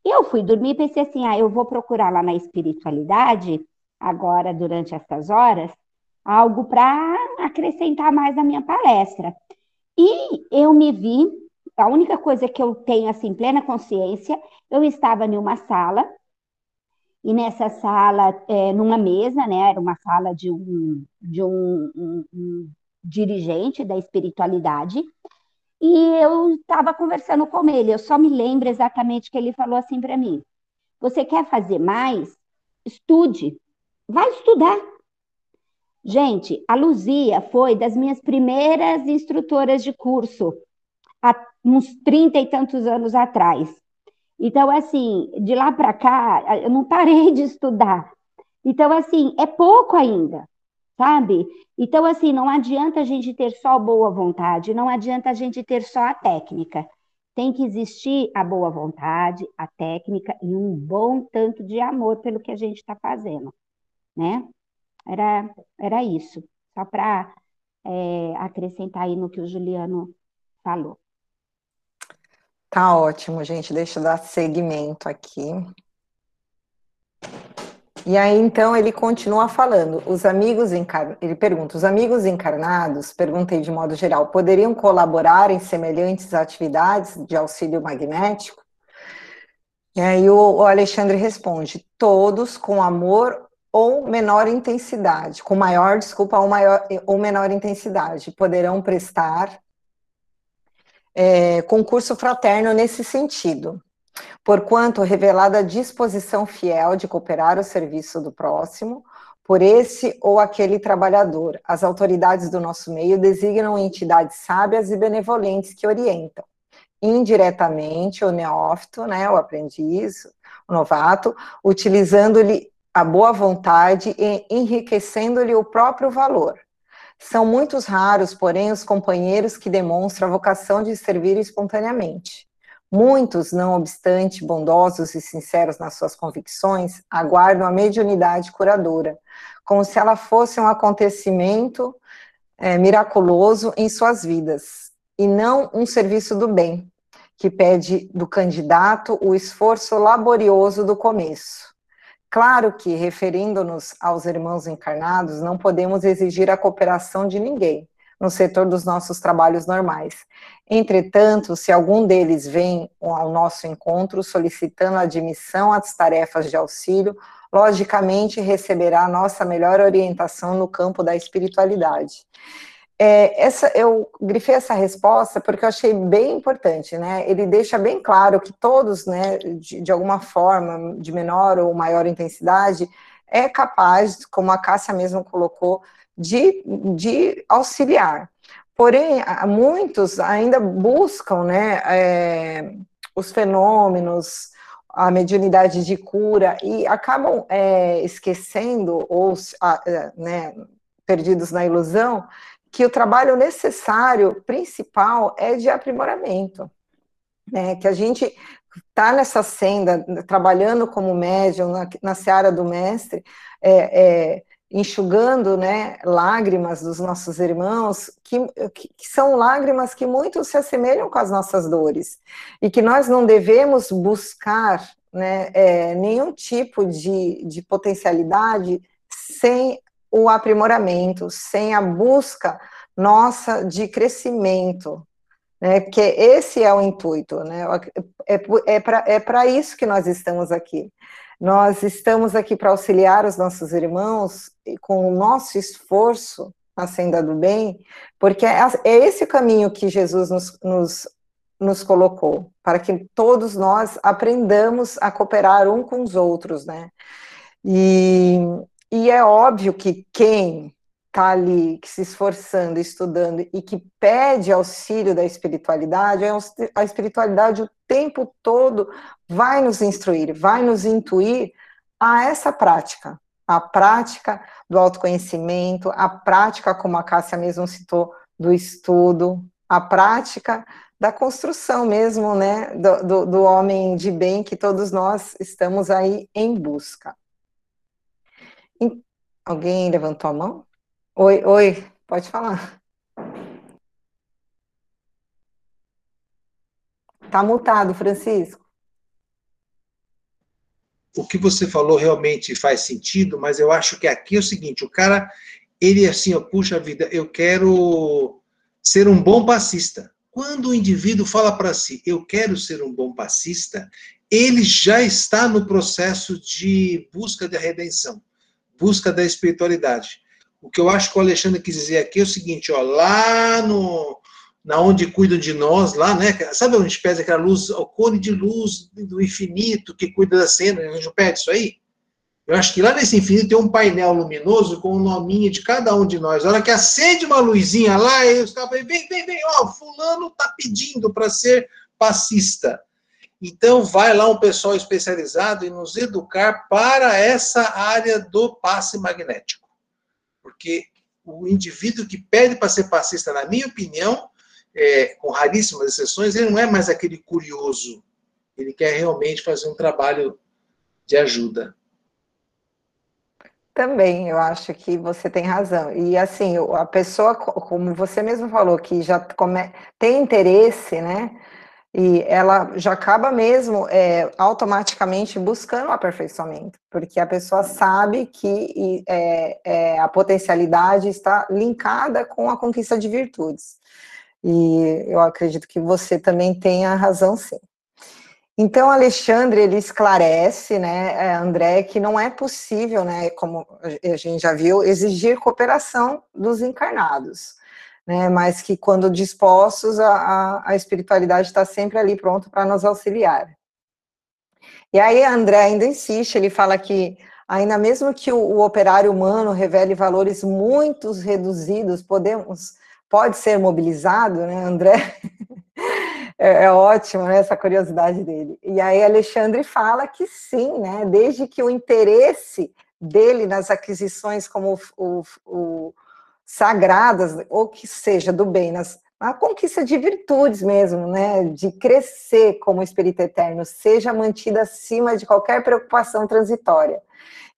Eu fui dormir e pensei assim, ah, eu vou procurar lá na espiritualidade, agora durante essas horas, algo para acrescentar mais na minha palestra. E eu me vi a única coisa que eu tenho, assim, plena consciência, eu estava em uma sala, e nessa sala, é, numa mesa, né, era uma sala de um, de um, um, um dirigente da espiritualidade, e eu estava conversando com ele, eu só me lembro exatamente que ele falou assim para mim, você quer fazer mais? Estude, vai estudar. Gente, a Luzia foi das minhas primeiras instrutoras de curso há uns trinta e tantos anos atrás. Então, assim, de lá para cá, eu não parei de estudar. Então, assim, é pouco ainda, sabe? Então, assim, não adianta a gente ter só boa vontade, não adianta a gente ter só a técnica. Tem que existir a boa vontade, a técnica e um bom tanto de amor pelo que a gente está fazendo, né? Era, era isso, só para é, acrescentar aí no que o Juliano falou. Tá ótimo, gente. Deixa eu dar seguimento aqui. E aí, então, ele continua falando. Os amigos encar... Ele pergunta: os amigos encarnados, perguntei de modo geral, poderiam colaborar em semelhantes atividades de auxílio magnético? E aí o Alexandre responde: todos com amor ou menor intensidade, com maior, desculpa, ou maior ou menor intensidade, poderão prestar é, concurso fraterno nesse sentido, porquanto revelada a disposição fiel de cooperar o serviço do próximo, por esse ou aquele trabalhador. As autoridades do nosso meio designam entidades sábias e benevolentes que orientam. Indiretamente, o neófito, né, o aprendiz, o novato, utilizando-lhe a boa vontade e enriquecendo-lhe o próprio valor. São muitos raros, porém, os companheiros que demonstram a vocação de servir espontaneamente. Muitos, não obstante bondosos e sinceros nas suas convicções, aguardam a mediunidade curadora, como se ela fosse um acontecimento é, miraculoso em suas vidas, e não um serviço do bem, que pede do candidato o esforço laborioso do começo. Claro que, referindo-nos aos irmãos encarnados, não podemos exigir a cooperação de ninguém no setor dos nossos trabalhos normais. Entretanto, se algum deles vem ao nosso encontro solicitando admissão às tarefas de auxílio, logicamente receberá a nossa melhor orientação no campo da espiritualidade. É, essa, eu grifei essa resposta porque eu achei bem importante, né? Ele deixa bem claro que todos, né, de, de alguma forma, de menor ou maior intensidade, é capaz, como a Cássia mesmo colocou, de, de auxiliar. Porém, muitos ainda buscam, né, é, os fenômenos, a mediunidade de cura e acabam é, esquecendo ou é, né, perdidos na ilusão que o trabalho necessário, principal, é de aprimoramento. Né? Que a gente está nessa senda, trabalhando como médium, na, na seara do mestre, é, é, enxugando né, lágrimas dos nossos irmãos, que, que, são lágrimas que muito se assemelham com as nossas dores, e que nós não devemos buscar né, é, nenhum tipo de, de potencialidade sem o aprimoramento, sem a busca nossa de crescimento, né? Porque esse é o intuito, né? É, é para é para isso que nós estamos aqui. Nós estamos aqui para auxiliar os nossos irmãos com o nosso esforço na senda do bem, porque é, é esse o caminho que Jesus nos, nos, nos colocou, para que todos nós aprendamos a cooperar um com os outros, né? E, e é óbvio que quem está ali se esforçando, estudando e que pede auxílio da espiritualidade, a espiritualidade o tempo todo vai nos instruir, vai nos intuir a essa prática, a prática do autoconhecimento, a prática, como a Cássia mesmo citou, do estudo, a prática da construção mesmo, né, do, do, do homem de bem que todos nós estamos aí em busca. Alguém levantou a mão? Oi, oi, pode falar. Tá multado, Francisco. O que você falou realmente faz sentido, mas eu acho que aqui é o seguinte, o cara, ele assim, ó, puxa vida, eu quero ser um bom passista. Quando o indivíduo fala para si, eu quero ser um bom passista, ele já está no processo de busca de redenção busca da espiritualidade. O que eu acho que o Alexandre quis dizer aqui é o seguinte, ó, lá no na onde cuidam de nós, lá, né? Sabe onde a gente pede aquela luz, o cone de luz do infinito que cuida da cena, a gente pede isso aí? Eu acho que lá nesse infinito tem um painel luminoso com o nominho de cada um de nós. A hora que acende uma luzinha lá, caras falam, vem, vem, vem, ó, fulano tá pedindo para ser passista. Então, vai lá um pessoal especializado em nos educar para essa área do passe magnético. Porque o indivíduo que pede para ser passista, na minha opinião, é, com raríssimas exceções, ele não é mais aquele curioso. Ele quer realmente fazer um trabalho de ajuda. Também, eu acho que você tem razão. E assim, a pessoa, como você mesmo falou, que já come... tem interesse, né? e ela já acaba mesmo é, automaticamente buscando o aperfeiçoamento, porque a pessoa sabe que é, é, a potencialidade está linkada com a conquista de virtudes. E eu acredito que você também tenha razão, sim. Então, Alexandre, ele esclarece, né, é, André, que não é possível, né, como a gente já viu, exigir cooperação dos encarnados né, mas que quando dispostos, a, a, espiritualidade está sempre ali pronto para nos auxiliar. E aí André ainda insiste, ele fala que ainda mesmo que o, o operário humano revele valores muito reduzidos, podemos, pode ser mobilizado, né, André? é, é, ótimo, né, essa curiosidade dele. E aí Alexandre fala que sim, né, desde que o interesse dele nas aquisições como o, o, sagradas, ou que seja do bem, nas, na conquista de virtudes mesmo, né, de crescer como espírito eterno, seja mantida acima de qualquer preocupação transitória.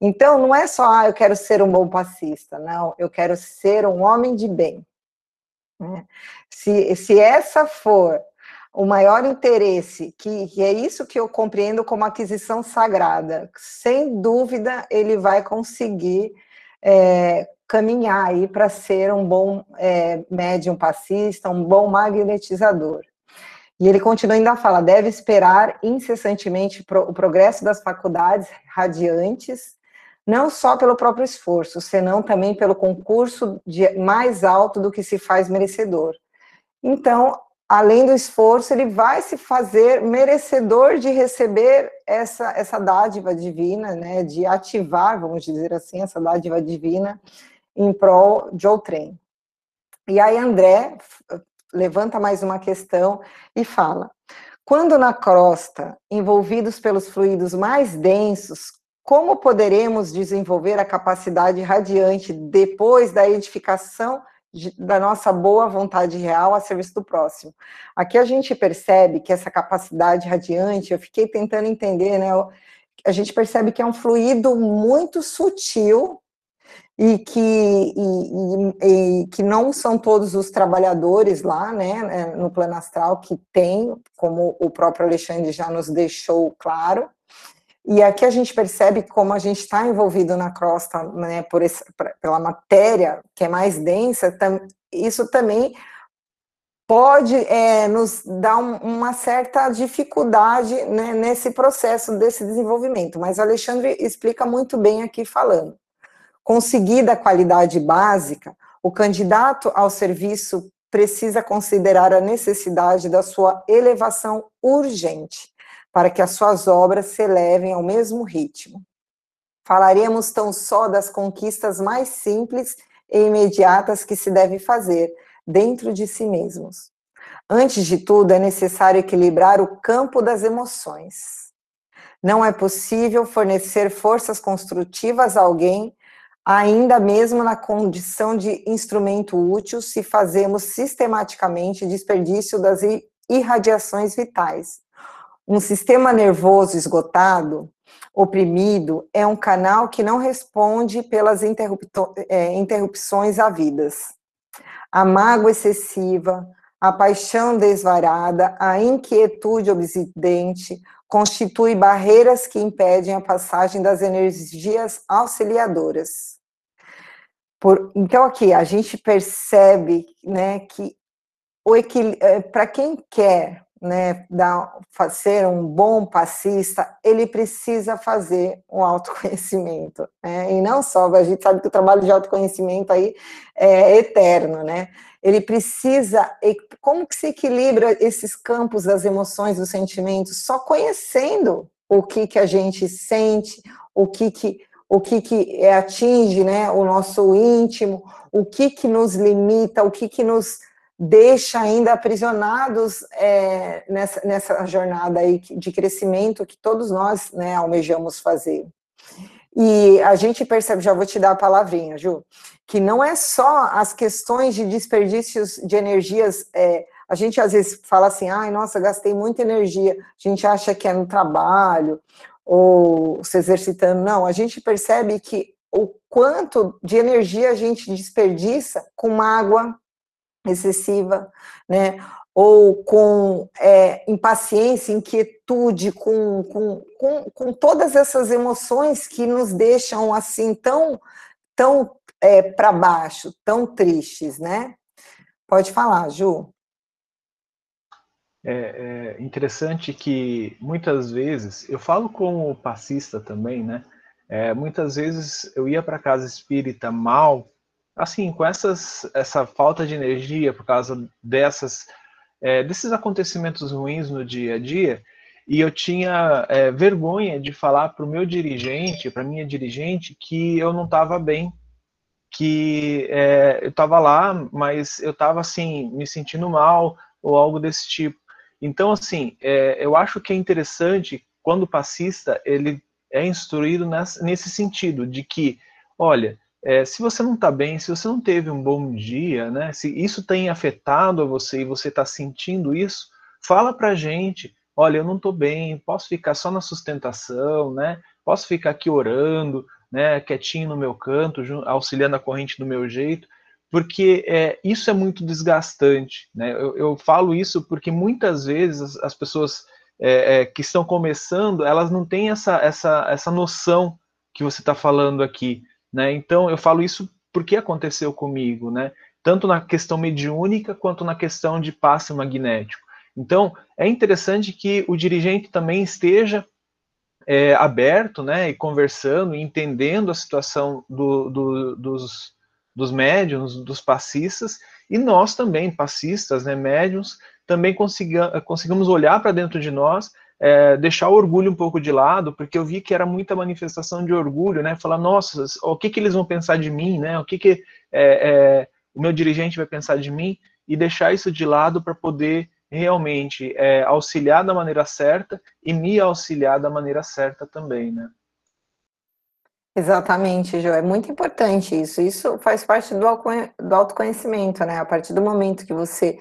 Então, não é só, ah, eu quero ser um bom passista, não, eu quero ser um homem de bem. Se, se essa for o maior interesse, que, que, é isso que eu compreendo como aquisição sagrada, sem dúvida ele vai conseguir é, caminhar aí para ser um bom é, médium passista, um bom magnetizador. E ele continua ainda a fala, deve esperar incessantemente o progresso das faculdades radiantes, não só pelo próprio esforço, senão também pelo concurso de, mais alto do que se faz merecedor. Então, além do esforço, ele vai se fazer merecedor de receber essa, essa dádiva divina, né, de ativar, vamos dizer assim, essa dádiva divina em prol de outrem. E aí André levanta mais uma questão e fala: quando na crosta, envolvidos pelos fluidos mais densos, como poderemos desenvolver a capacidade radiante depois da edificação da nossa boa vontade real a serviço do próximo? Aqui a gente percebe que essa capacidade radiante, eu fiquei tentando entender, né? A gente percebe que é um fluido muito sutil e que, e, e, e, que não são todos os trabalhadores lá, né, no plano astral que tem, como o próprio Alexandre já nos deixou claro, e aqui a gente percebe como a gente está envolvido na crosta, né, por esse, pela matéria que é mais densa, tam, isso também pode é, nos dar um, uma certa dificuldade né, nesse processo desse desenvolvimento. Mas Alexandre explica muito bem aqui falando. Conseguida a qualidade básica, o candidato ao serviço precisa considerar a necessidade da sua elevação urgente para que as suas obras se elevem ao mesmo ritmo. Falaremos tão só das conquistas mais simples e imediatas que se deve fazer dentro de si mesmos. Antes de tudo, é necessário equilibrar o campo das emoções. Não é possível fornecer forças construtivas a alguém, ainda mesmo na condição de instrumento útil, se fazemos sistematicamente desperdício das irradiações vitais, um sistema nervoso esgotado, oprimido, é um canal que não responde pelas é, interrupções havidas. A mágoa excessiva, a paixão desvarada, a inquietude obsidente constitui barreiras que impedem a passagem das energias auxiliadoras. Por, então, aqui, a gente percebe né, que é, para quem quer né, dar, ser um bom passista, ele precisa fazer um autoconhecimento, né? E não só, a gente sabe que o trabalho de autoconhecimento aí é eterno, né? Ele precisa, como que se equilibra esses campos das emoções, dos sentimentos? Só conhecendo o que que a gente sente, o que que o que que atinge, né, o nosso íntimo, o que que nos limita, o que que nos deixa ainda aprisionados é, nessa, nessa jornada aí de crescimento que todos nós né, almejamos fazer. E a gente percebe, já vou te dar a palavrinha, Ju, que não é só as questões de desperdícios de energias. É, a gente às vezes fala assim, ai, nossa, gastei muita energia. A gente acha que é no trabalho ou se exercitando. Não, a gente percebe que o quanto de energia a gente desperdiça com mágoa, excessiva, né? ou com é, impaciência, inquietude, com, com, com, com, todas essas emoções que nos deixam assim tão, tão é, para baixo, tão tristes, né? Pode falar, Ju. É, é, interessante que muitas vezes, eu falo como passista também, né? É, muitas vezes eu ia para casa espírita mal assim, com essas, essa falta de energia por causa dessas, é, desses acontecimentos ruins no dia a dia, e eu tinha é, vergonha de falar para o meu dirigente, para minha dirigente, que eu não estava bem, que é, eu estava lá, mas eu estava assim me sentindo mal ou algo desse tipo. Então, assim, é, eu acho que é interessante quando o passista ele é instruído nesse sentido, de que, olha, é, se você não está bem, se você não teve um bom dia, né, se isso tem afetado a você e você está sentindo isso, fala para gente, olha, eu não estou bem, posso ficar só na sustentação, né, posso ficar aqui orando, né, quietinho no meu canto, auxiliando a corrente do meu jeito, porque é, isso é muito desgastante. Né? Eu, eu, falo isso porque muitas vezes as, as pessoas é, é, que estão começando, elas não têm essa, essa, essa noção que você está falando aqui. Né? Então, eu falo isso porque aconteceu comigo, né? tanto na questão mediúnica quanto na questão de passe magnético. Então, é interessante que o dirigente também esteja é, aberto, né, e conversando, entendendo a situação do, do, dos, dos médiums, dos passistas, e nós também, passistas, né, médiums, também consiga, consigamos olhar para dentro de nós, é, deixar o orgulho um pouco de lado, porque eu vi que era muita manifestação de orgulho, né, falar, nossa, o que, que eles vão pensar de mim, né, o que, que é, é, o meu dirigente vai pensar de mim, e deixar isso de lado para poder realmente é, auxiliar da maneira certa e me auxiliar da maneira certa também, né. Exatamente, Jo, é muito importante isso. Isso faz parte do, autoconhecimento, né? A partir do momento que você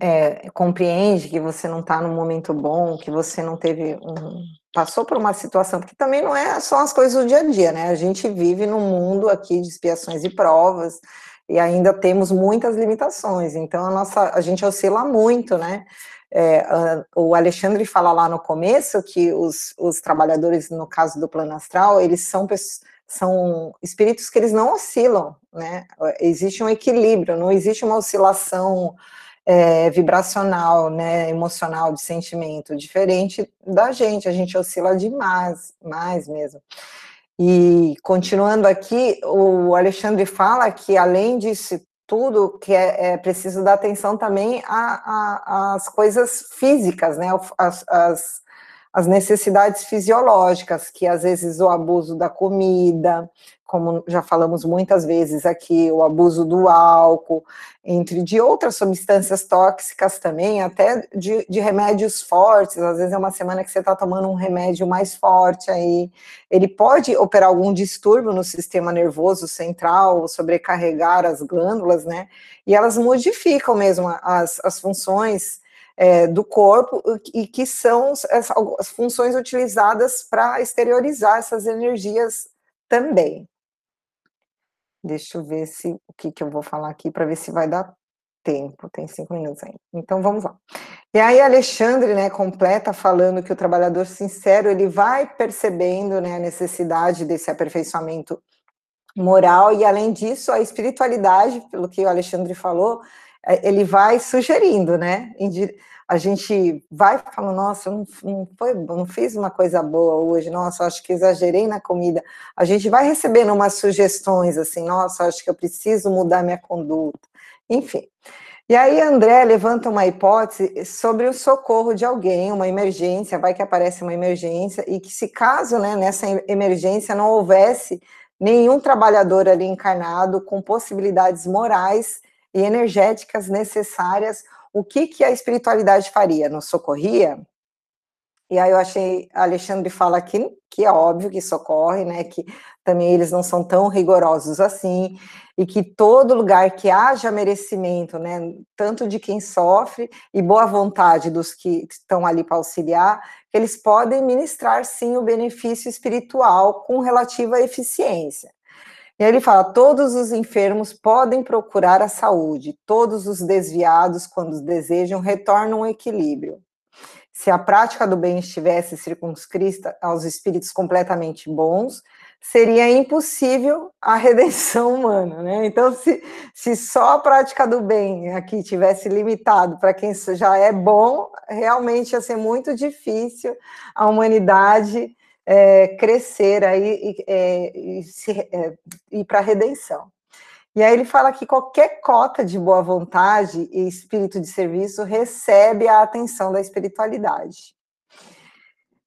é, compreende que você não está num momento bom, que você não teve um. passou por uma situação, porque também não é só as coisas do dia a dia, né? A gente vive num mundo aqui de expiações e provas, e ainda temos muitas limitações, então a nossa a gente oscila muito, né? É, o Alexandre fala lá no começo que os, os trabalhadores, no caso do plano astral, eles são, são espíritos que eles não oscilam, né? Existe um equilíbrio, não existe uma oscilação é, vibracional, né, emocional, de sentimento, diferente da gente, a gente oscila demais, mais mesmo. E continuando aqui, o Alexandre fala que além disso tudo que é, é preciso dar atenção também às coisas físicas, né? As, as, as necessidades fisiológicas, que às vezes o abuso da comida, como já falamos muitas vezes aqui, o abuso do álcool, entre de outras substâncias tóxicas também, até de, de remédios fortes, às vezes é uma semana que você está tomando um remédio mais forte aí, ele pode operar algum distúrbio no sistema nervoso central, sobrecarregar as glândulas, né, e elas modificam mesmo as, as funções é, do corpo e que são as, as funções utilizadas para exteriorizar essas energias também. Deixa eu ver se o que, que eu vou falar aqui para ver se vai dar tempo. Tem cinco minutos ainda. Então vamos lá. E aí Alexandre, né, completa falando que o trabalhador sincero ele vai percebendo, né, a necessidade desse aperfeiçoamento moral e além disso a espiritualidade, pelo que o Alexandre falou, ele vai sugerindo, né? A gente vai falando, nossa, não, não, foi, não fiz uma coisa boa hoje, nossa, acho que exagerei na comida. A gente vai recebendo umas sugestões assim, nossa, acho que eu preciso mudar minha conduta. Enfim. E aí André levanta uma hipótese sobre o socorro de alguém, uma emergência, vai que aparece uma emergência, e que se caso né, nessa emergência não houvesse nenhum trabalhador ali encarnado com possibilidades morais e energéticas necessárias, o que, que a espiritualidade faria? Nos socorria? E aí eu achei, Alexandre fala aqui que é óbvio que socorre, né, que também eles não são tão rigorosos assim, e que todo lugar que haja merecimento, né, tanto de quem sofre e boa vontade dos que estão ali para auxiliar, eles podem ministrar sim o benefício espiritual com relativa eficiência. E ele fala: todos os enfermos podem procurar a saúde, todos os desviados, quando desejam, retornam ao equilíbrio. Se a prática do bem estivesse circunscrita aos espíritos completamente bons, seria impossível a redenção humana, né? Então, se, se só a prática do bem aqui tivesse limitado para quem já é bom, realmente ia ser muito difícil a humanidade é, crescer aí e, é, e é, ir para a redenção. E aí ele fala que qualquer cota de boa vontade e espírito de serviço recebe a atenção da espiritualidade.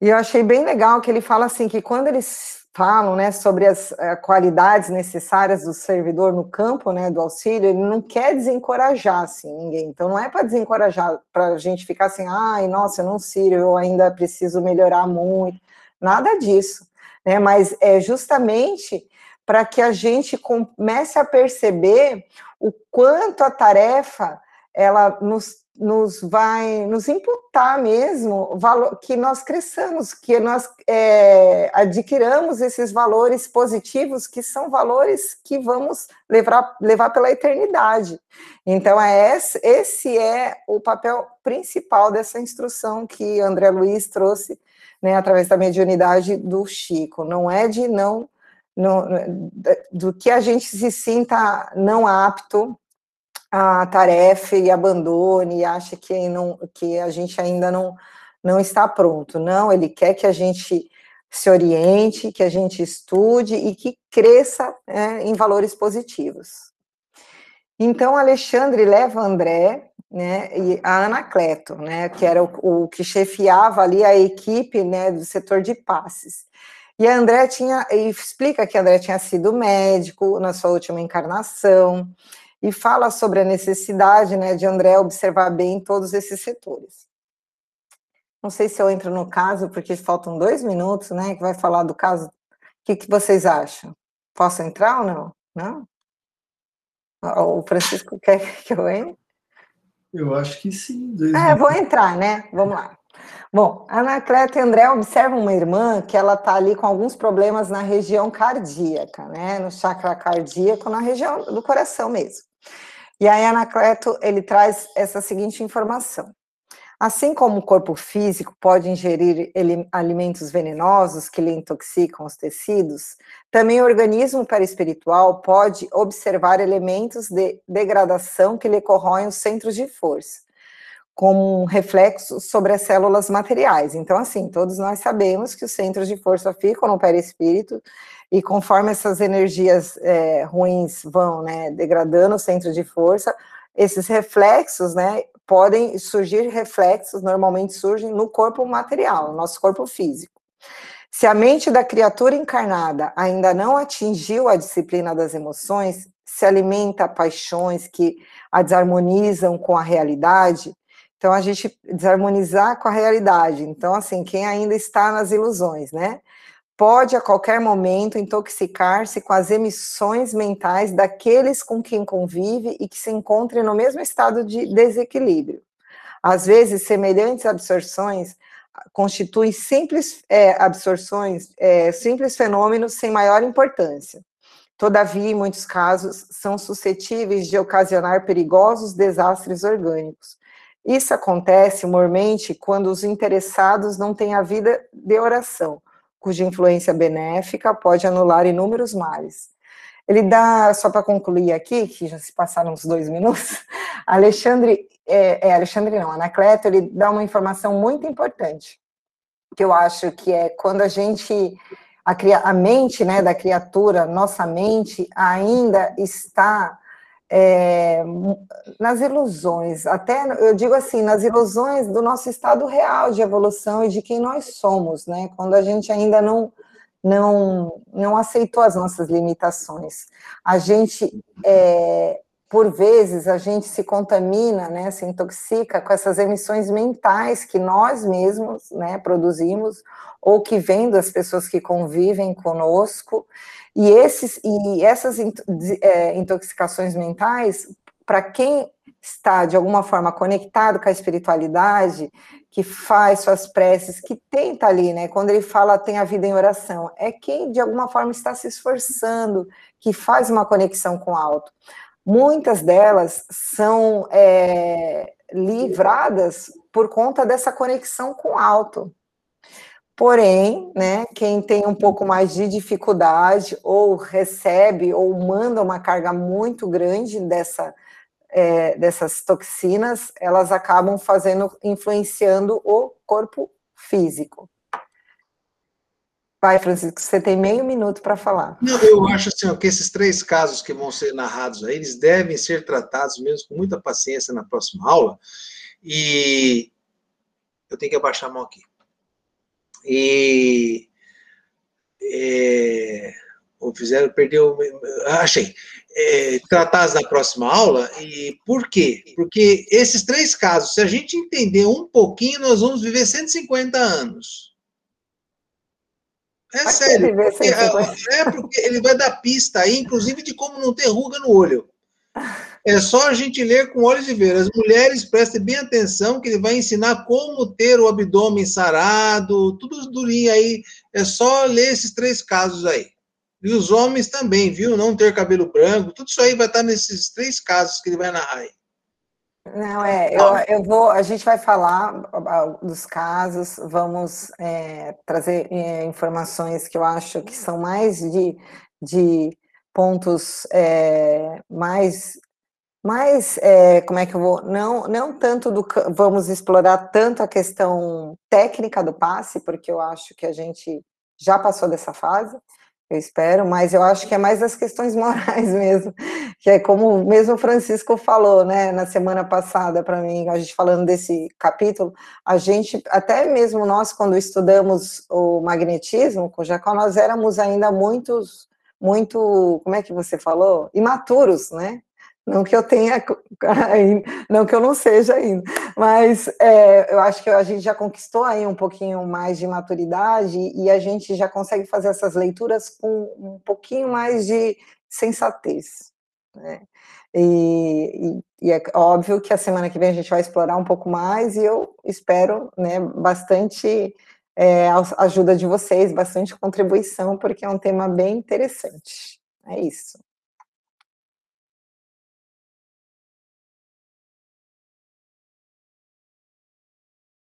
E eu achei bem legal que ele fala assim que quando eles falam, né, sobre as uh, qualidades necessárias do servidor no campo, né, do auxílio, ele não quer desencorajar assim ninguém. Então não é para desencorajar, para a gente ficar assim, ai, nossa, eu não sirvo, eu ainda preciso melhorar muito. Nada disso, né? Mas é justamente para que a gente comece a perceber o quanto a tarefa ela nos nos vai nos imputar mesmo valor, que nós cresçamos, que nós é, adquiramos esses valores positivos, que são valores que vamos levar, levar pela eternidade. Então, é esse, esse é o papel principal dessa instrução que André Luiz trouxe né, através da mediunidade do Chico. Não é de não, não do que a gente se sinta não apto a tarefa e abandone e acha que, não, que a gente ainda não, não está pronto. Não, ele quer que a gente se oriente, que a gente estude e que cresça né, em valores positivos. Então, Alexandre leva André né, e a Anacleto, né, que era o, o, que chefiava ali a equipe né, do setor de passes. E a André tinha, e explica que André tinha sido médico na sua última encarnação, e fala sobre a necessidade né, de André observar bem todos esses setores. Não sei se eu entro no caso, porque faltam dois minutos, né, que vai falar do caso. O que, que vocês acham? Posso entrar ou não? Não? O Francisco quer que eu entre? Eu acho que sim. É, vou entrar, né? Vamos lá. Bom, Anacleto e André observam uma irmã que ela está ali com alguns problemas na região cardíaca, né? No chakra cardíaco, na região do coração mesmo. E aí Anacleto, ele traz essa seguinte informação. Assim como o corpo físico pode ingerir alimentos venenosos que lhe intoxicam os tecidos, também o organismo perispiritual pode observar elementos de degradação que lhe corroem os centros de força como um reflexo sobre as células materiais. Então, assim, todos nós sabemos que os centros de força ficam no perispírito, e conforme essas energias é, ruins vão né, degradando o centro de força, esses reflexos, né, podem surgir reflexos, normalmente surgem no corpo material, no nosso corpo físico. Se a mente da criatura encarnada ainda não atingiu a disciplina das emoções, se alimenta paixões que a desarmonizam com a realidade, então, a gente desarmonizar com a realidade. Então, assim, quem ainda está nas ilusões, né? Pode a qualquer momento intoxicar-se com as emissões mentais daqueles com quem convive e que se encontrem no mesmo estado de desequilíbrio. Às vezes, semelhantes absorções constituem simples é, absorções, é, simples fenômenos sem maior importância. Todavia, em muitos casos, são suscetíveis de ocasionar perigosos desastres orgânicos, isso acontece mormente quando os interessados não têm a vida de oração, cuja influência benéfica pode anular inúmeros males. Ele dá, só para concluir aqui, que já se passaram uns dois minutos, Alexandre, é, é, Alexandre não, Anacleto, ele dá uma informação muito importante, que eu acho que é quando a gente, a, a mente né, da criatura, nossa mente ainda está é, nas ilusões, até eu digo assim, nas ilusões do nosso estado real de evolução e de quem nós somos, né? Quando a gente ainda não não não aceitou as nossas limitações, a gente é, por vezes a gente se contamina, né, se intoxica com essas emissões mentais que nós mesmos, né, produzimos ou que vêm das pessoas que convivem conosco e, esses, e essas é, intoxicações mentais, para quem está de alguma forma conectado com a espiritualidade, que faz suas preces, que tenta ali, né? Quando ele fala tem a vida em oração, é quem de alguma forma está se esforçando, que faz uma conexão com o alto. Muitas delas são é, livradas por conta dessa conexão com o alto. Porém, né, quem tem um pouco mais de dificuldade ou recebe ou manda uma carga muito grande dessa, é, dessas toxinas, elas acabam fazendo, influenciando o corpo físico. Vai, Francisco, você tem meio minuto para falar. Não, eu acho assim, que esses três casos que vão ser narrados aí, eles devem ser tratados mesmo com muita paciência na próxima aula. E eu tenho que abaixar a mão aqui. E. É, ou fizeram, perdeu. Achei. É, tratados na próxima aula. E por quê? Porque esses três casos, se a gente entender um pouquinho, nós vamos viver 150 anos. É sério. Porque, é, é porque ele vai dar pista aí, inclusive, de como não ter ruga no olho. É só a gente ler com olhos de ver. As mulheres prestem bem atenção que ele vai ensinar como ter o abdômen sarado, tudo durinho aí. É só ler esses três casos aí. E os homens também, viu? Não ter cabelo branco, tudo isso aí vai estar nesses três casos que ele vai narrar aí. Não, é, eu, eu vou, a gente vai falar dos casos, vamos é, trazer é, informações que eu acho que são mais de, de pontos é, mais, mais é, como é que eu vou, não, não tanto do, vamos explorar tanto a questão técnica do passe, porque eu acho que a gente já passou dessa fase, eu espero, mas eu acho que é mais as questões morais mesmo, que é como mesmo o Francisco falou, né, na semana passada para mim, a gente falando desse capítulo, a gente, até mesmo nós, quando estudamos o magnetismo com Jacó, nós éramos ainda muitos, muito, como é que você falou? Imaturos, né? Não que eu tenha, não que eu não seja ainda, mas é, eu acho que a gente já conquistou aí um pouquinho mais de maturidade e a gente já consegue fazer essas leituras com um pouquinho mais de sensatez. Né? E, e, e, é óbvio que a semana que vem a gente vai explorar um pouco mais e eu espero né, bastante é, ajuda de vocês, bastante contribuição, porque é um tema bem interessante. É isso.